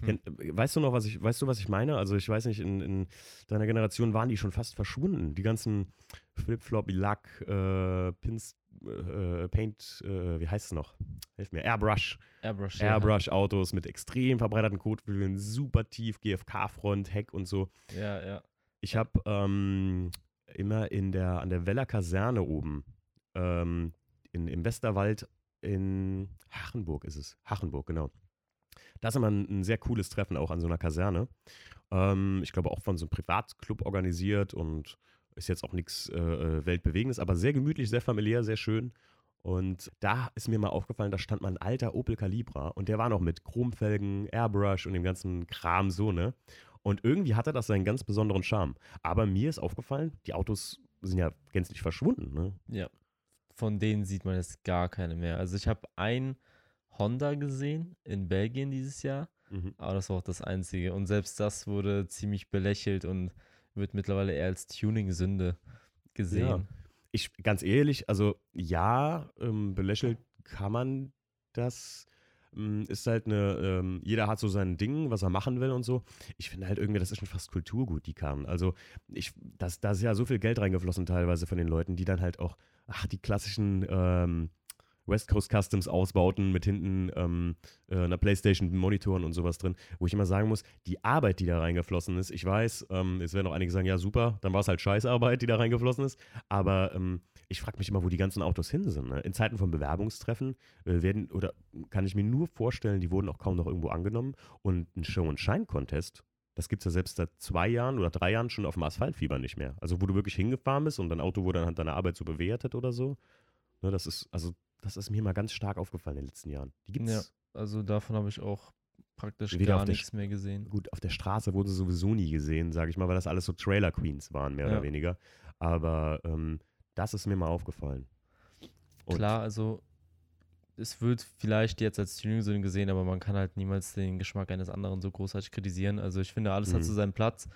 Hm. Weißt du noch, was ich, weißt du, was ich meine? Also ich weiß nicht, in, in deiner Generation waren die schon fast verschwunden. Die ganzen Flip-Flop, Lack, äh, Pins, äh, Paint, äh, wie heißt es noch? Hilf mir, Airbrush. Airbrush, Airbrush-Autos mit extrem verbreiterten Kotflügeln, super tief, GFK-Front, Heck und so. Ja, ja. Ich habe ähm, immer in der, an der Weller Kaserne oben, ähm, in, im Westerwald in Hachenburg ist es. Hachenburg, genau. Das ist immer ein, ein, sehr cooles Treffen auch an so einer Kaserne. Ähm, ich glaube auch von so einem Privatclub organisiert und ist jetzt auch nichts äh, äh, Weltbewegendes, aber sehr gemütlich, sehr familiär, sehr schön. Und da ist mir mal aufgefallen, da stand mal ein alter Opel Calibra und der war noch mit Chromfelgen, Airbrush und dem ganzen Kram so, ne? Und irgendwie hatte das seinen ganz besonderen Charme. Aber mir ist aufgefallen, die Autos sind ja gänzlich verschwunden, ne? Ja. Von denen sieht man jetzt gar keine mehr. Also ich habe ein Honda gesehen in Belgien dieses Jahr, mhm. aber das war auch das einzige. Und selbst das wurde ziemlich belächelt und wird mittlerweile eher als Tuning-Sünde gesehen. Ja. Ich, ganz ehrlich, also ja, ähm, belächelt kann man das. Ähm, ist halt eine, ähm, jeder hat so sein Ding, was er machen will und so. Ich finde halt irgendwie, das ist schon fast Kulturgut, die kann. Also, ich, das, da ist ja so viel Geld reingeflossen teilweise von den Leuten, die dann halt auch, ach, die klassischen ähm, West Coast Customs Ausbauten mit hinten ähm, äh, einer Playstation Monitoren und sowas drin, wo ich immer sagen muss, die Arbeit, die da reingeflossen ist, ich weiß, ähm, es werden auch einige sagen, ja super, dann war es halt Scheißarbeit, die da reingeflossen ist, aber ähm, ich frage mich immer, wo die ganzen Autos hin sind. Ne? In Zeiten von Bewerbungstreffen äh, werden, oder kann ich mir nur vorstellen, die wurden auch kaum noch irgendwo angenommen und ein Show- und Shine-Contest, das gibt es ja selbst seit zwei Jahren oder drei Jahren schon auf dem Asphaltfieber nicht mehr. Also wo du wirklich hingefahren bist und dein Auto wurde anhand deiner Arbeit so bewertet oder so. Ne, das ist, also das ist mir mal ganz stark aufgefallen in den letzten Jahren. Die gibt's. Ja, also davon habe ich auch praktisch gar nichts mehr gesehen. Gut, auf der Straße wurde sowieso nie gesehen, sage ich mal, weil das alles so Trailer Queens waren, mehr ja. oder weniger. Aber ähm, das ist mir mal aufgefallen. Und Klar, also es wird vielleicht jetzt als Tuning gesehen, aber man kann halt niemals den Geschmack eines anderen so großartig kritisieren. Also ich finde, alles mhm. hat so seinen Platz.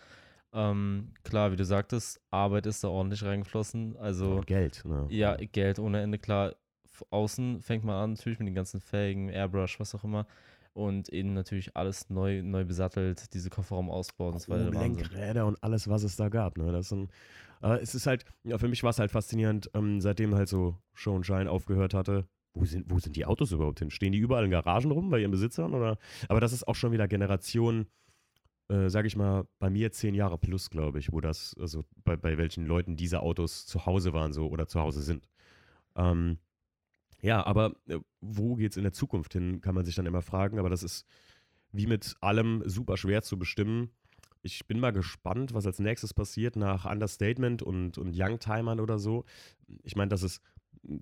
Ähm, klar, wie du sagtest, Arbeit ist da ordentlich reingeflossen. Also Und Geld, ne? Ja, Geld ohne Ende. Klar, außen fängt man an, natürlich mit den ganzen Felgen, Airbrush, was auch immer. Und eben natürlich alles neu, neu besattelt, diese Kofferraumausbau. Das war der Lenkräder und alles, was es da gab. Ne? Das sind, äh, es ist halt, ja, für mich war es halt faszinierend, ähm, seitdem halt so Show und Shine aufgehört hatte. Wo sind, wo sind die Autos überhaupt hin? Stehen die überall in Garagen rum bei ihren Besitzern? Oder? Aber das ist auch schon wieder Generation, äh, sage ich mal, bei mir zehn Jahre plus, glaube ich, wo das, also bei, bei welchen Leuten diese Autos zu Hause waren so oder zu Hause sind. Ähm, ja, aber äh, wo geht es in der Zukunft hin, kann man sich dann immer fragen. Aber das ist wie mit allem super schwer zu bestimmen. Ich bin mal gespannt, was als nächstes passiert nach Understatement und, und Youngtimern oder so. Ich meine, dass es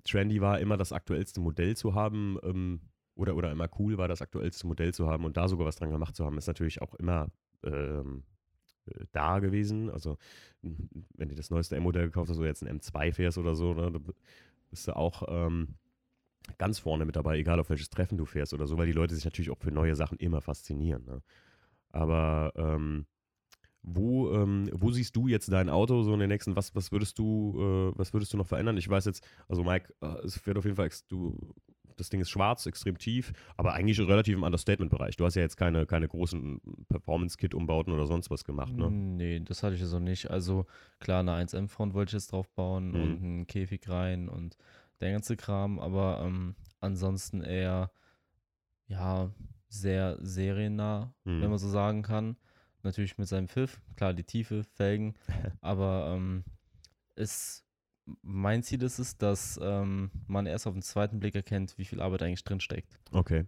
trendy war, immer das aktuellste Modell zu haben ähm, oder, oder immer cool war, das aktuellste Modell zu haben und da sogar was dran gemacht zu haben, ist natürlich auch immer ähm, äh, da gewesen. Also, wenn du das neueste M-Modell gekauft hast, oder jetzt ein M2 fährst oder so, ne, bist du auch ähm, ganz vorne mit dabei, egal auf welches Treffen du fährst oder so, weil die Leute sich natürlich auch für neue Sachen immer faszinieren. Ne? Aber ähm, wo, ähm, wo siehst du jetzt dein Auto so in den nächsten, was, was würdest du, äh, was würdest du noch verändern? Ich weiß jetzt, also Mike, äh, es fährt auf jeden Fall, du, das Ding ist schwarz, extrem tief, aber eigentlich relativ im Understatement-Bereich. Du hast ja jetzt keine, keine großen Performance-Kit-Umbauten oder sonst was gemacht, ne? Nee, das hatte ich ja so nicht. Also klar, eine 1M-Front wollte ich jetzt drauf bauen mhm. und einen Käfig rein und der ganze Kram, aber ähm, ansonsten eher, ja, sehr seriennah, mhm. wenn man so sagen kann. Natürlich mit seinem Pfiff, klar, die Tiefe, Felgen, aber ähm, ist, mein Ziel ist es, dass ähm, man erst auf den zweiten Blick erkennt, wie viel Arbeit eigentlich drin steckt. Okay.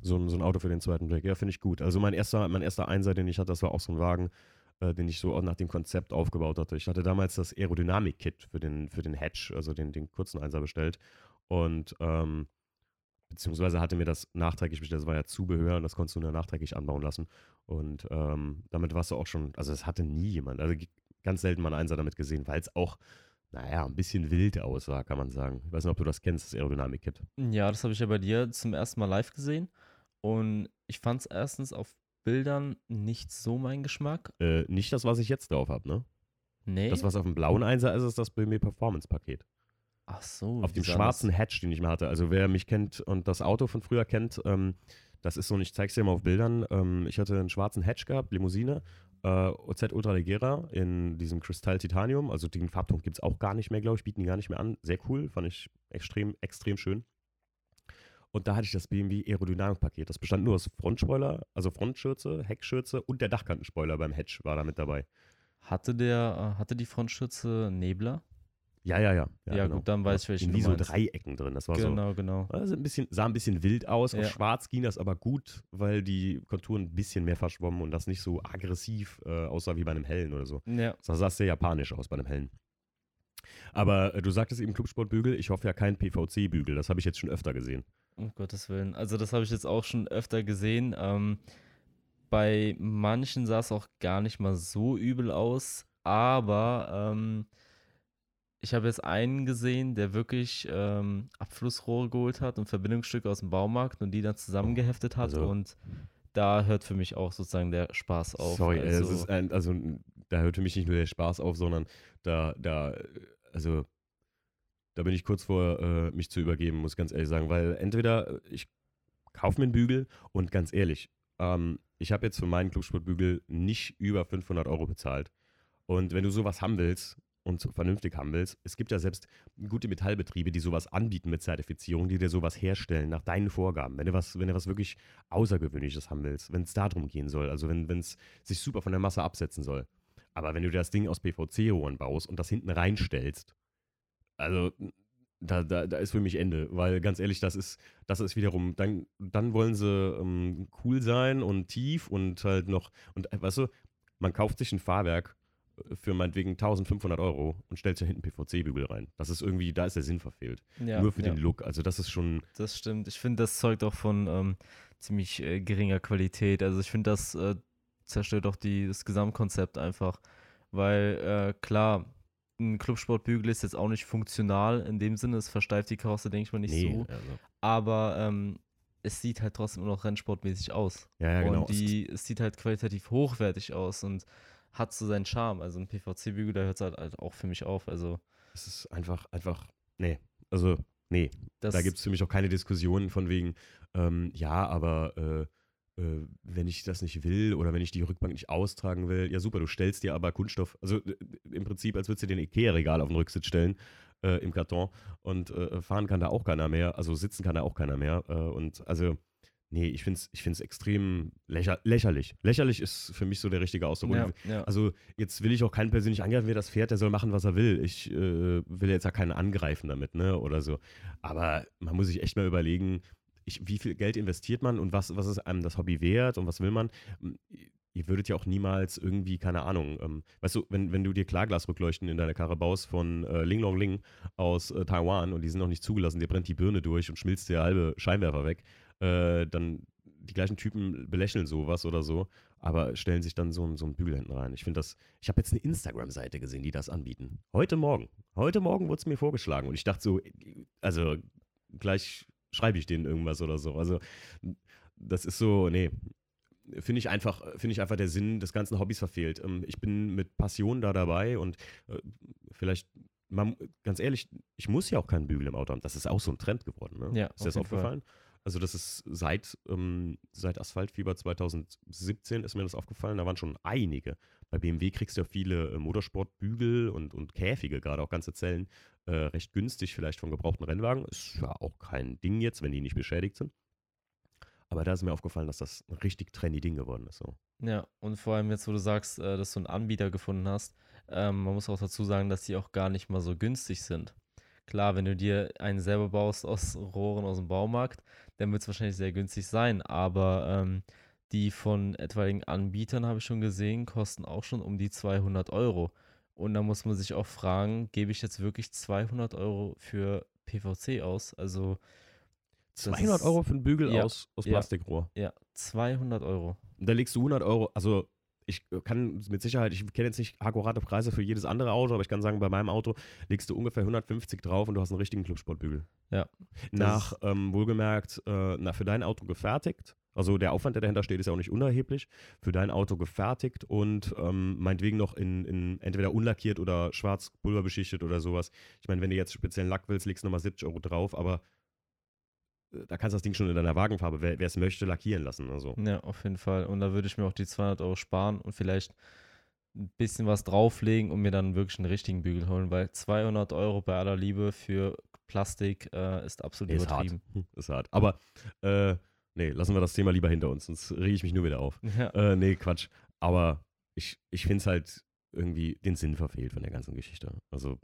So, ein- so ein Auto für den zweiten Blick. Ja, finde ich gut. Also mein erster, mein erster Einser, den ich hatte, das war auch so ein Wagen, äh, den ich so auch nach dem Konzept aufgebaut hatte. Ich hatte damals das Aerodynamik-Kit für den, für den Hatch, also den, den kurzen Einser bestellt. Und ähm, beziehungsweise hatte mir das nachträglich bestellt, das war ja Zubehör und das konntest du nur nachträglich anbauen lassen. Und ähm, damit warst du auch schon, also es hatte nie jemand, also ganz selten mal einen Einser damit gesehen, weil es auch, naja, ein bisschen wild aussah, kann man sagen. Ich weiß nicht, ob du das kennst, das Aerodynamik-Kit. Ja, das habe ich ja bei dir zum ersten Mal live gesehen. Und ich fand es erstens auf Bildern nicht so mein Geschmack. Äh, nicht das, was ich jetzt drauf habe, ne? Nee. Das, was auf dem blauen Einser ist, ist das BMW Performance Paket. Ach so. auf dem schwarzen das- Hatch, den ich mal hatte. Also wer mich kennt und das Auto von früher kennt, ähm, das ist so, und ich zeig's dir mal auf Bildern. Ähm, ich hatte einen schwarzen Hatch gehabt, Limousine, äh, OZ Ultra Legera in diesem Kristall Titanium. Also den Farbton gibt es auch gar nicht mehr, glaube ich, bieten die gar nicht mehr an. Sehr cool, fand ich extrem, extrem schön. Und da hatte ich das BMW Aerodynamik-Paket. Das bestand nur aus Frontspoiler, also Frontschürze, Heckschürze und der Dachkantenspoiler beim Hatch war da mit dabei. Hatte der, äh, hatte die Frontschütze Nebler? Ja, ja, ja. Ja, gut, dann weiß ich, welchen wie so. Dreiecken drin. Das war so. genau, genau. Ein bisschen, sah ein bisschen wild aus. Auf Ja. schwarz ging das aber gut, weil die Konturen ein bisschen mehr verschwommen und das nicht so aggressiv äh, aussah wie bei einem hellen oder so. Ja. Das sah sehr japanisch aus bei einem hellen. Aber äh, du sagtest eben Clubsportbügel. Ich hoffe ja kein PVC-Bügel. Das habe ich jetzt schon öfter gesehen. Um Gottes Willen. Also das habe ich jetzt auch schon öfter gesehen. Ähm, bei manchen sah es auch gar nicht mal so übel aus, aber ähm, ich habe jetzt einen gesehen, der wirklich ähm, Abflussrohre geholt hat und Verbindungsstücke aus dem Baumarkt und die dann zusammengeheftet hat Also- und da hört für mich auch sozusagen der Spaß auf. Sorry, also, es ist ein, also da hört für mich nicht nur der Spaß auf, sondern da, da, also da bin ich kurz vor, äh, mich zu übergeben, muss ich ganz ehrlich sagen, weil entweder äh, ich kaufe mir einen Bügel und ganz ehrlich, ähm, ich habe jetzt für meinen Clubsportbügel nicht über 500 Euro bezahlt. Und wenn du sowas haben willst und vernünftig haben willst, es gibt ja selbst gute Metallbetriebe, die sowas anbieten mit Zertifizierung, die dir sowas herstellen nach deinen Vorgaben. Wenn du was, wenn du was wirklich Außergewöhnliches haben willst, wenn es darum gehen soll, also wenn es sich super von der Masse absetzen soll. Aber wenn du das Ding aus PVC-Rohren baust und das hinten reinstellst, also da, da, da ist für mich Ende, weil ganz ehrlich, das ist, das ist wiederum, dann, dann wollen sie ähm, cool sein und tief und halt noch, und äh, weißt du, man kauft sich ein Fahrwerk äh, für meinetwegen 1500 Euro und stellt ja hinten PVC-Bügel rein. Das ist irgendwie, da ist der Sinn verfehlt. ja, Nur für ja. den Look. Also das ist schon, Das stimmt. Ich finde, das zeugt auch von ähm, ziemlich äh, geringer Qualität. Also ich finde, das äh, zerstört auch die, das Gesamtkonzept einfach. Weil äh, klar, ein Clubsportbügel ist jetzt auch nicht funktional in dem Sinne, es versteift die Karosse, denke ich mal, nicht nee, so. also, Aber ähm, es sieht halt trotzdem immer noch rennsportmäßig aus. ja, ja, genau. Und die, es sieht halt qualitativ hochwertig aus und hat so seinen Charme. Also ein PVC-Bügel, da hört es halt, halt auch für mich auf. Also es ist einfach, einfach, nee, also, nee, das Da gibt es für mich auch keine Diskussion von wegen, ähm, ja, aber äh, äh, wenn ich das nicht will oder wenn ich die Rückbank nicht austragen will, ja super, du stellst dir aber Kunststoff, also äh, im Prinzip, als würdest du dir ein Ikea-Regal auf den Rücksitz stellen äh, im Karton und äh, fahren kann da auch keiner mehr, also sitzen kann da auch keiner mehr äh, und also nee, ich finde es ich find's extrem lächer lächerlich. Lächerlich ist für mich so der richtige Ausdruck. ja, ja. also jetzt will ich auch keinen persönlich angreifen, wer das fährt, der soll machen, was er will. Ich äh, will jetzt ja keinen angreifen damit, ne, oder so. Aber man muss sich echt mal überlegen, ich, wie viel Geld investiert man und was, was ist einem das Hobby wert und was will man? M, Ihr würdet ja auch niemals irgendwie, keine Ahnung, ähm, weißt du, wenn, wenn du dir Klarglasrückleuchten in deine Karre baust von äh, Ling Long Ling aus äh, Taiwan und die sind noch nicht zugelassen, dir brennt die Birne durch und schmilzt der halbe Scheinwerfer weg, äh, dann die gleichen Typen belächeln sowas oder so, aber stellen sich dann so, so einen Bügel hinten rein. Ich finde das, ich habe jetzt eine Instagram-Seite gesehen, die das anbieten. Heute Morgen. Heute Morgen wurde es mir vorgeschlagen und ich dachte so, also gleich schreibe ich denen irgendwas oder so. Also das ist so, nee. Finde ich einfach, finde ich einfach der Sinn des ganzen Hobbys verfehlt. Ähm, ich bin mit Passion da dabei und äh, vielleicht, man, ganz ehrlich, ich muss ja auch keinen Bügel im Auto haben. Das ist auch so ein Trend geworden. Ne? Ja, ist dir das jeden Fall. aufgefallen? Also das ist seit, ähm, seit Asphaltfieber 2017 ist mir das aufgefallen. Da waren schon einige. Bei BMW kriegst du ja viele äh, Motorsportbügel und, und Käfige, gerade auch ganze Zellen, äh, recht günstig vielleicht von gebrauchten Rennwagen. Ist ja auch kein Ding jetzt, wenn die nicht beschädigt sind. Aber da ist mir aufgefallen, dass das ein richtig trendy Ding geworden ist. So. Ja, und vor allem jetzt, wo du sagst, äh, dass du einen Anbieter gefunden hast, ähm, man muss auch dazu sagen, dass die auch gar nicht mal so günstig sind. Klar, wenn du dir einen selber baust aus Rohren aus dem Baumarkt, dann wird es wahrscheinlich sehr günstig sein. Aber ähm, die von etwaigen Anbietern, habe ich schon gesehen, kosten auch schon um die 200 Euro. Und da muss man sich auch fragen, gebe ich jetzt wirklich 200 Euro für PVC aus? Also das 200 ist- Euro für einen Bügel Ja, aus, aus. Plastikrohr. ja 200 Euro. Und da legst du 100 Euro, also ich kann mit Sicherheit, ich kenne jetzt nicht akkurate Preise für jedes andere Auto, aber ich kann sagen, bei meinem Auto legst du ungefähr 150 drauf und du hast einen richtigen Clubsportbügel. Ja. Nach, ähm, wohlgemerkt, äh, na, für dein Auto gefertigt. Also der Aufwand, der dahinter steht, ist ja auch nicht unerheblich. Für dein Auto gefertigt und ähm, meinetwegen noch in, in entweder unlackiert oder schwarz pulverbeschichtet oder sowas. Ich meine, wenn du jetzt speziellen Lack willst, legst du nochmal 70 Euro drauf, aber da kannst du das Ding schon in deiner Wagenfarbe, wer es möchte, lackieren lassen. Also. Ja, auf jeden Fall. Und da würde ich mir auch die 200 Euro sparen und vielleicht ein bisschen was drauflegen und mir dann wirklich einen richtigen Bügel holen, weil 200 Euro bei aller Liebe für Plastik äh, ist absolut Nee, ist hart. übertrieben. Hm, Ist hart. Aber, äh, nee, lassen wir das Thema lieber hinter uns, sonst rege ich mich nur wieder auf. Ja, Äh, nee, Quatsch. Aber ich, ich finde es halt irgendwie den Sinn verfehlt von der ganzen Geschichte. Also,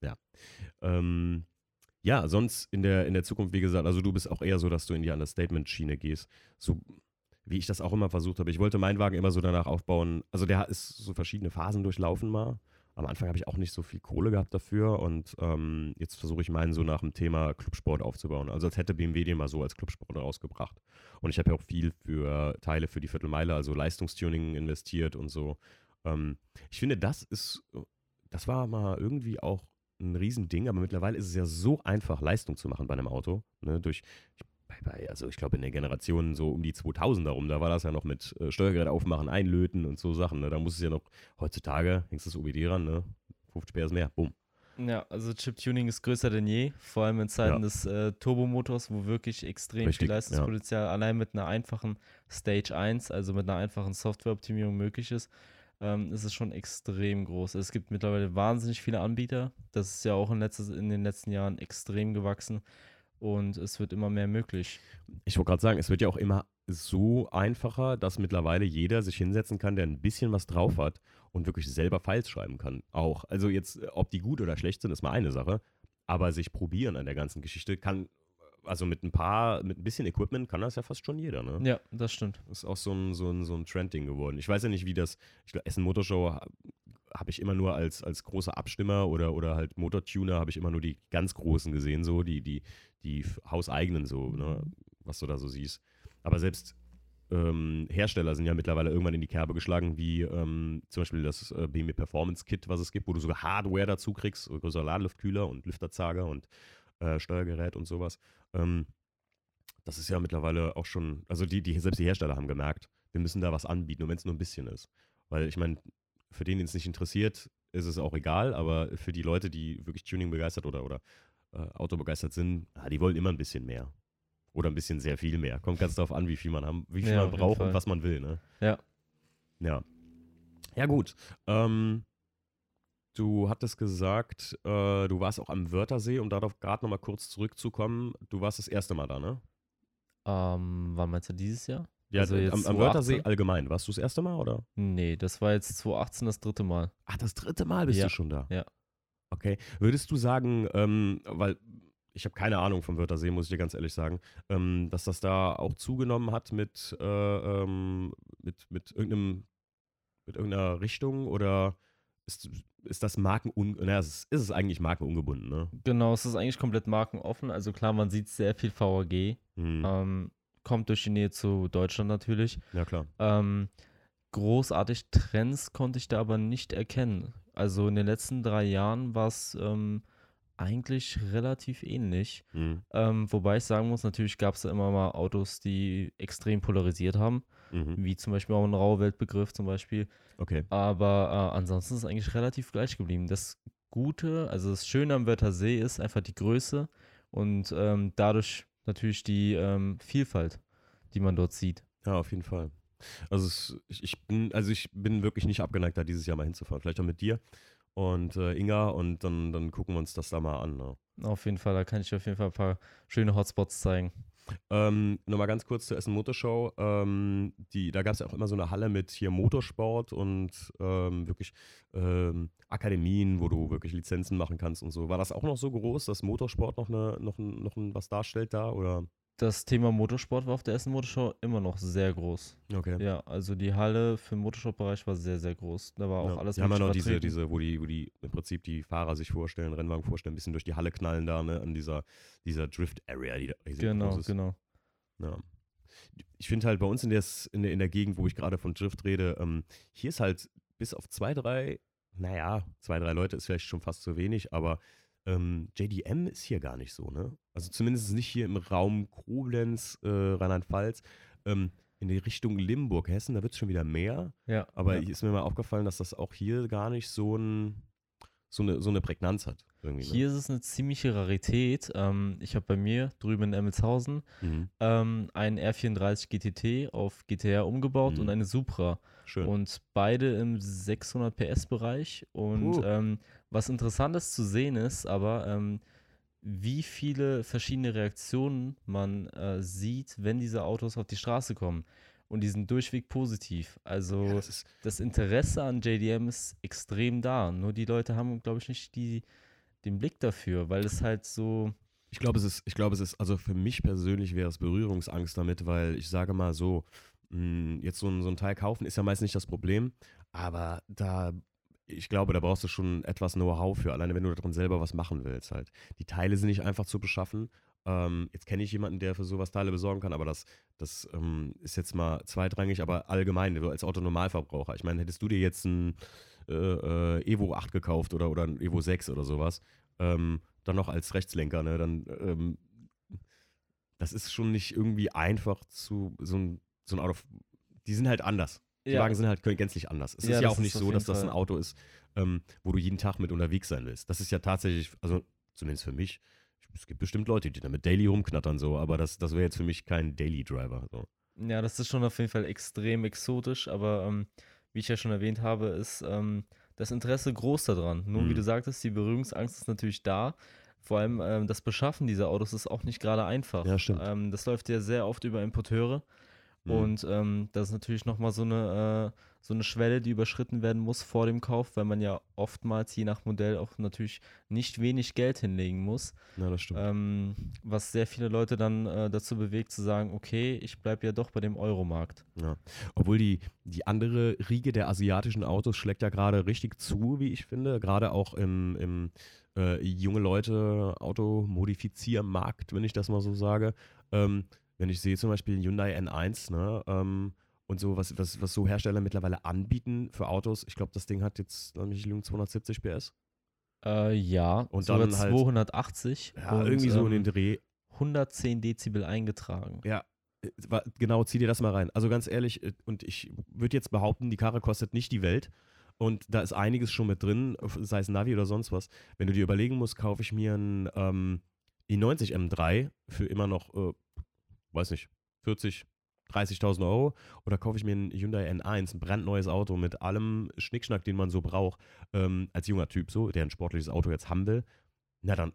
ja. Ähm, ja, sonst in der, in der Zukunft, wie gesagt, also du bist auch eher so, dass du in die Understatement-Schiene gehst. So wie ich das auch immer versucht habe. Ich wollte meinen Wagen immer so danach aufbauen. Also der ist so verschiedene Phasen durchlaufen mal. Am Anfang habe ich auch nicht so viel Kohle gehabt dafür und ähm, jetzt versuche ich meinen so nach dem Thema Clubsport aufzubauen. Also als hätte BMW den mal so als Clubsport rausgebracht. Und ich habe ja auch viel für Teile für die Viertelmeile, also Leistungstuning investiert und so. Ähm, ich finde, das ist, das war mal irgendwie auch ein Riesending, aber mittlerweile ist es ja so einfach, Leistung zu machen bei einem Auto. Ne? Durch, bei, bei, also ich glaube in der Generation so um die 2000er rum, da war das ja noch mit äh, Steuergerät aufmachen, einlöten und so Sachen. Ne? Da muss es ja noch, heutzutage hängst du das OBD ran, ne? 50 PS mehr, bumm. ja, also Chip-Tuning ist größer denn je, vor allem in Zeiten Ja. des äh, Turbomotors, wo wirklich extrem Richtig, viel ja. Leistungspotenzial allein mit einer einfachen Stage 1, also mit einer einfachen Softwareoptimierung möglich ist. Ähm, ist es schon extrem groß. Es gibt mittlerweile wahnsinnig viele Anbieter. Das ist ja auch in, letztes, in den letzten Jahren extrem gewachsen und es wird immer mehr möglich. Ich wollte gerade sagen, es wird ja auch immer so einfacher, dass mittlerweile jeder sich hinsetzen kann, der ein bisschen was drauf hat und wirklich selber Files schreiben kann. Auch. Also jetzt, ob die gut oder schlecht sind, ist mal eine Sache. Aber sich probieren an der ganzen Geschichte kann, also mit ein paar, mit ein bisschen Equipment kann das ja fast schon jeder, ne? Ja, das stimmt. Das ist auch so ein, so ein, so ein Trendding geworden. Ich weiß ja nicht, wie das, ich glaube, Essen Motorshow ha- habe ich immer nur als, als großer Abstimmer oder, oder halt Motortuner habe ich immer nur die ganz großen gesehen, so, die, die, die hauseigenen, so, ne, was du da so siehst. Aber selbst ähm, Hersteller sind ja mittlerweile irgendwann in die Kerbe geschlagen, wie ähm, zum Beispiel das äh, BMW Performance Kit, was es gibt, wo du sogar Hardware dazu kriegst, so größer Ladeluftkühler und Lüfterzager und äh, Steuergerät und sowas. Ähm, das ist ja mittlerweile auch schon, also die, die, selbst die Hersteller haben gemerkt, wir müssen da was anbieten, und wenn es nur ein bisschen ist. Weil ich meine, für den, den es nicht interessiert, ist es auch egal, aber für die Leute, die wirklich Tuning begeistert oder, oder äh, Auto begeistert sind, ah, die wollen immer ein bisschen mehr. Oder ein bisschen sehr viel mehr. Kommt ganz darauf an, wie viel man haben, wie viel Ja, man braucht und was man will, ne? Ja. Ja. Ja, gut. Ähm, du hattest gesagt, äh, du warst auch am Wörthersee, um darauf gerade nochmal kurz zurückzukommen. Du warst das erste Mal da, ne? Ähm, wann meinst du dieses Jahr? Ja, Also am, jetzt am 2018? Wörthersee allgemein. Warst du das erste Mal, oder? Nee, das war jetzt 2018 das dritte Mal. Ach, das dritte Mal bist Ja, du schon da. ja. Okay. Würdest du sagen, ähm, weil ich habe keine Ahnung vom Wörthersee, muss ich dir ganz ehrlich sagen, ähm, dass das da auch zugenommen hat mit, äh, ähm, mit, mit irgendeinem, mit irgendeiner Richtung oder ist, ist das Markenun, naja, ist, ist es eigentlich markenungebunden, ne? Genau, es ist eigentlich komplett markenoffen. Also klar, man sieht sehr viel VAG. Hm. Ähm, kommt durch die Nähe zu Deutschland natürlich. Ja, klar. Ähm, großartig Trends konnte ich da aber nicht erkennen. Also in den letzten drei Jahren war es ähm, eigentlich relativ ähnlich. Hm. Ähm, wobei ich sagen muss, natürlich gab es da immer mal Autos, die extrem polarisiert haben, Mhm. wie zum Beispiel auch ein rauer Weltbegriff zum Beispiel. Okay. Aber äh, ansonsten ist es eigentlich relativ gleich geblieben. Das Gute, also das Schöne am Wörthersee ist einfach die Größe und ähm, dadurch natürlich die ähm, Vielfalt, die man dort sieht. Ja, auf jeden Fall. Also es, ich, ich bin, also ich bin wirklich nicht abgeneigt, da dieses Jahr mal hinzufahren. Vielleicht auch mit dir und äh, Inga und dann, dann gucken wir uns das da mal an. Ne? Auf jeden Fall, da kann ich dir auf jeden Fall ein paar schöne Hotspots zeigen. Ähm, Nochmal ganz kurz zur Essen Motorshow. Ähm, die, da gab es ja auch immer so eine Halle mit hier Motorsport und ähm, wirklich ähm, Akademien, wo du wirklich Lizenzen machen kannst und so. War das auch noch so groß, dass Motorsport noch, eine, noch, ein, noch ein, was darstellt da? Oder? Das Thema Motorsport war auf der Essen Motorshow immer noch sehr groß. Okay. Ja, also die Halle für den Motorsportbereich war sehr, sehr groß. Da war auch Ja. alles Die haben ja noch diese, diese, wo die, wo die im Prinzip die Fahrer sich vorstellen, Rennwagen vorstellen, ein bisschen durch die Halle knallen da, ne, an dieser, dieser Drift-Area, die da riesig Genau, groß ist. genau. Ja. Ich finde halt bei uns in der, in der, in der Gegend, wo ich gerade von Drift rede, ähm, hier ist halt bis auf zwei, drei, naja, zwei, drei Leute ist vielleicht schon fast zu wenig, aber ähm, JDM ist hier gar nicht so, ne? Also zumindest nicht hier im Raum Koblenz, äh, Rheinland-Pfalz. Ähm, in die Richtung Limburg, Hessen, da wird es schon wieder mehr. Ja, Aber ja. ist mir mal aufgefallen, dass das auch hier gar nicht so, ein, so, eine, so eine Prägnanz hat. Irgendwie, ne? Hier ist es eine ziemliche Rarität. Ähm, ich habe bei mir drüben in Emmelshausen Mhm. ähm, einen R34 GTT auf GTR umgebaut Mhm. und eine Supra. Schön. Und beide im 600 PS-Bereich. Und Uh. ähm, was Interessantes zu sehen ist, aber ähm, wie viele verschiedene Reaktionen man äh, sieht, wenn diese Autos auf die Straße kommen. Und die sind durchweg positiv. Also ja, das das Interesse an JDM ist extrem da. Nur die Leute haben, glaube ich, nicht die, den Blick dafür, weil es halt so. Ich glaube, es ist, ich glaube, es ist, also für mich persönlich wäre es Berührungsangst damit, weil ich sage mal so, mh, jetzt so ein, so ein Teil kaufen ist ja meist nicht das Problem, aber da, ich glaube, da brauchst du schon etwas Know-how für, alleine wenn du darin selber was machen willst halt. Die Teile sind nicht einfach zu beschaffen. Ähm, jetzt kenne ich jemanden, der für sowas Teile besorgen kann, aber das, das ähm, ist jetzt mal zweitrangig, aber allgemein, als Autonormalverbraucher. Ich meine, hättest du dir jetzt ein äh, äh, Evo 8 gekauft oder, oder ein Evo 6 oder sowas, ähm, dann noch als Rechtslenker, ne, dann, ähm, das ist schon nicht irgendwie einfach zu, so ein, so ein Auto, die sind halt anders. Die Wagen sind halt gänzlich anders. Es Ja, ist ja auch nicht so, dass das ein Auto ist, ähm, wo du jeden Tag mit unterwegs sein willst. Das ist ja tatsächlich, also zumindest für mich, es gibt bestimmt Leute, die damit daily rumknattern so, aber das, das wäre jetzt für mich kein Daily Driver. So. Ja, das ist schon auf jeden Fall extrem exotisch, aber ähm, wie ich ja schon erwähnt habe, ist ähm, das Interesse groß daran. Nur wie Mhm. du sagtest, die Berührungsangst ist natürlich da. Vor allem ähm, das Beschaffen dieser Autos ist auch nicht gerade einfach. Ja, stimmt. Ähm, das läuft ja sehr oft über Importeure. Mhm. Und ähm, das ist natürlich nochmal so eine, äh, so eine Schwelle, die überschritten werden muss vor dem Kauf, weil man ja oftmals je nach Modell auch natürlich nicht wenig Geld hinlegen muss. Ja, das stimmt. Ähm, was sehr viele Leute dann äh, dazu bewegt, zu sagen, okay, ich bleibe ja doch bei dem Euromarkt. Ja. Obwohl die, die andere Riege der asiatischen Autos schlägt ja gerade richtig zu, wie ich finde. Gerade auch im, im äh, junge Leute Automodifiziermarkt, wenn ich das mal so sage. Ähm, wenn ich sehe zum Beispiel Hyundai N1, ne, ähm, und so, was, was, was so Hersteller mittlerweile anbieten für Autos. Ich glaube, das Ding hat jetzt, lass mich nicht lügen, 270 PS. Äh, ja, Und dann halt- 280 Ja, und, irgendwie so in ähm, den Dreh. 110 Dezibel eingetragen. Ja, äh, genau, zieh dir das mal rein. Also ganz ehrlich, äh, und ich würde jetzt behaupten, die Karre kostet nicht die Welt. Und da ist einiges schon mit drin, sei es Navi oder sonst was. Wenn du dir überlegen musst, kaufe ich mir einen ähm, i90 M3 für immer noch, äh, weiß nicht, 40, 30.000 Euro oder kaufe ich mir einen Hyundai N1, ein brandneues Auto mit allem Schnickschnack, den man so braucht, ähm, als junger Typ so, der ein sportliches Auto jetzt haben will, na dann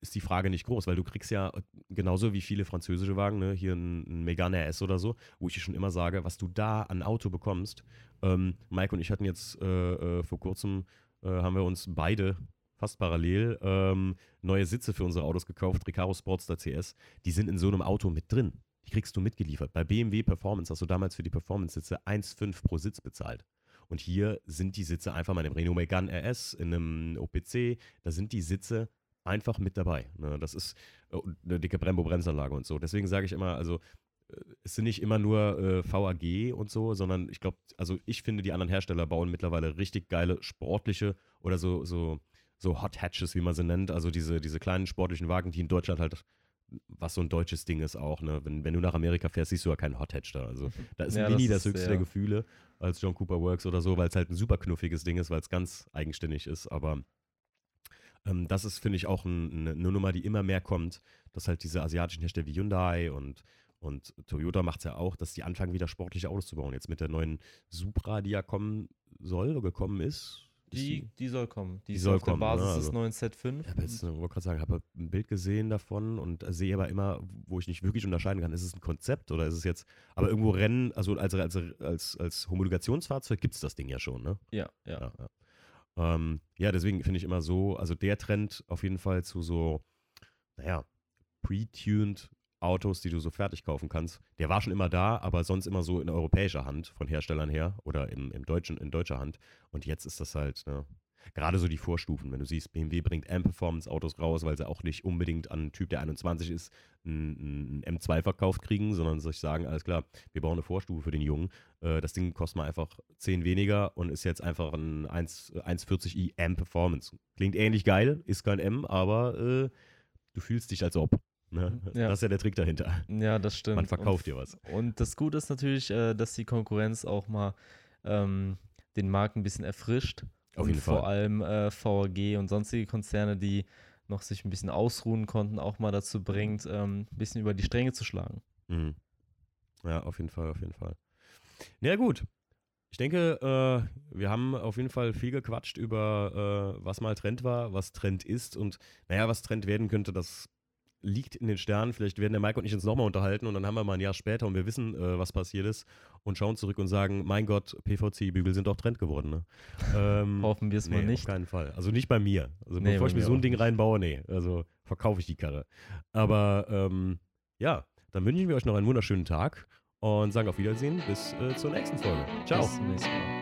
ist die Frage nicht groß, weil du kriegst ja genauso wie viele französische Wagen, ne, hier ein, ein Megane RS oder so, wo ich dir schon immer sage, was du da an Auto bekommst. Ähm, Mike und ich hatten jetzt äh, äh, vor kurzem, äh, haben wir uns beide fast parallel ähm, neue Sitze für unsere Autos gekauft, Recaro Sportster CS. Die sind in so einem Auto mit drin. Die kriegst du mitgeliefert. Bei BMW Performance hast du damals für die Performance-Sitze 1,5 pro Sitz bezahlt. Und hier sind die Sitze einfach mal in einem Renault Megane RS, in einem OPC, da sind die Sitze einfach mit dabei. Ne? Das ist äh, eine dicke Brembo-Bremsanlage und so. Deswegen sage ich immer, also äh, es sind nicht immer nur äh, VAG und so, sondern ich glaube, also ich finde, die anderen Hersteller bauen mittlerweile richtig geile sportliche oder so, so, so Hot Hatches, wie man sie nennt. Also diese, diese kleinen sportlichen Wagen, die in Deutschland halt, was so ein deutsches Ding ist auch. Ne? Wenn, wenn du nach Amerika fährst, siehst du ja keinen Hot Hatch da. Also da ist Ja, Mini das das, höchste der Gefühle als John Cooper Works oder so, weil es halt ein super knuffiges Ding ist, weil es ganz eigenständig ist. Aber ähm, das ist, finde ich, auch ein, eine, eine Nummer, die immer mehr kommt, dass halt diese asiatischen Hersteller wie Hyundai und, und Toyota macht es ja auch, dass die anfangen, wieder sportliche Autos zu bauen. Jetzt mit der neuen Supra, die ja kommen soll oder gekommen ist. Die, die soll kommen. Die, Die ist soll auf der kommen, ne? Basis Also- des neuen Set 5. Ich habe jetzt, äh, wollte gerade sagen, habe ein Bild gesehen davon und sehe aber immer, wo ich nicht wirklich unterscheiden kann, ist es ein Konzept oder ist es jetzt, aber irgendwo Rennen, also als, als, als, als Homologationsfahrzeug gibt es das Ding ja schon, ne? Ja, ja. Ja, ja. Ähm, ja deswegen finde ich immer so, also der Trend auf jeden Fall zu so, naja, pre-tuned Autos, die du so fertig kaufen kannst, der war schon immer da, aber sonst immer so in europäischer Hand von Herstellern her oder im, im deutschen, in deutscher Hand. Und jetzt ist das halt, ne, gerade so die Vorstufen, wenn du siehst, BMW bringt M-Performance-Autos raus, weil sie auch nicht unbedingt an einen Typ, der 21 ist, ein, ein M2 verkauft kriegen, sondern sich sagen, alles klar, wir bauen eine Vorstufe für den Jungen. Äh, das Ding kostet mal einfach 10 weniger und ist jetzt einfach ein 1 140i M-Performance. Klingt ähnlich geil, ist kein M, aber äh, du fühlst dich als ob. Ne? Ja. Das ist ja der Trick dahinter. Ja, das stimmt. Man verkauft und, dir was. Und das Gute ist natürlich, äh, dass die Konkurrenz auch mal ähm, den Markt ein bisschen erfrischt. Auf und jeden vor Fall. allem äh, VAG und sonstige Konzerne, die noch sich ein bisschen ausruhen konnten, auch mal dazu bringt, ähm, ein bisschen über die Stränge zu schlagen. Mhm. Ja, auf jeden Fall, auf jeden Fall. Na ja, gut. Ich denke, äh, wir haben auf jeden Fall viel gequatscht über, äh, was mal Trend war, was Trend ist und naja, was Trend werden könnte, das liegt in den Sternen. Vielleicht werden der Mike und ich uns nochmal unterhalten und dann haben wir mal ein Jahr später und wir wissen, äh, was passiert ist und schauen zurück und sagen, mein Gott, PVC-Bügel sind auch Trend geworden. Ne? Ähm, Hoffen wir es mal nee, nicht. Auf keinen Fall. Also nicht bei mir. Also Nee, bevor ich mir so ein Ding nicht. reinbaue, nee. Also verkaufe ich die Karre. Aber ähm, ja, dann wünschen wir euch noch einen wunderschönen Tag und sagen auf Wiedersehen bis äh, zur nächsten Folge. Ciao. Bis zum nächsten Mal.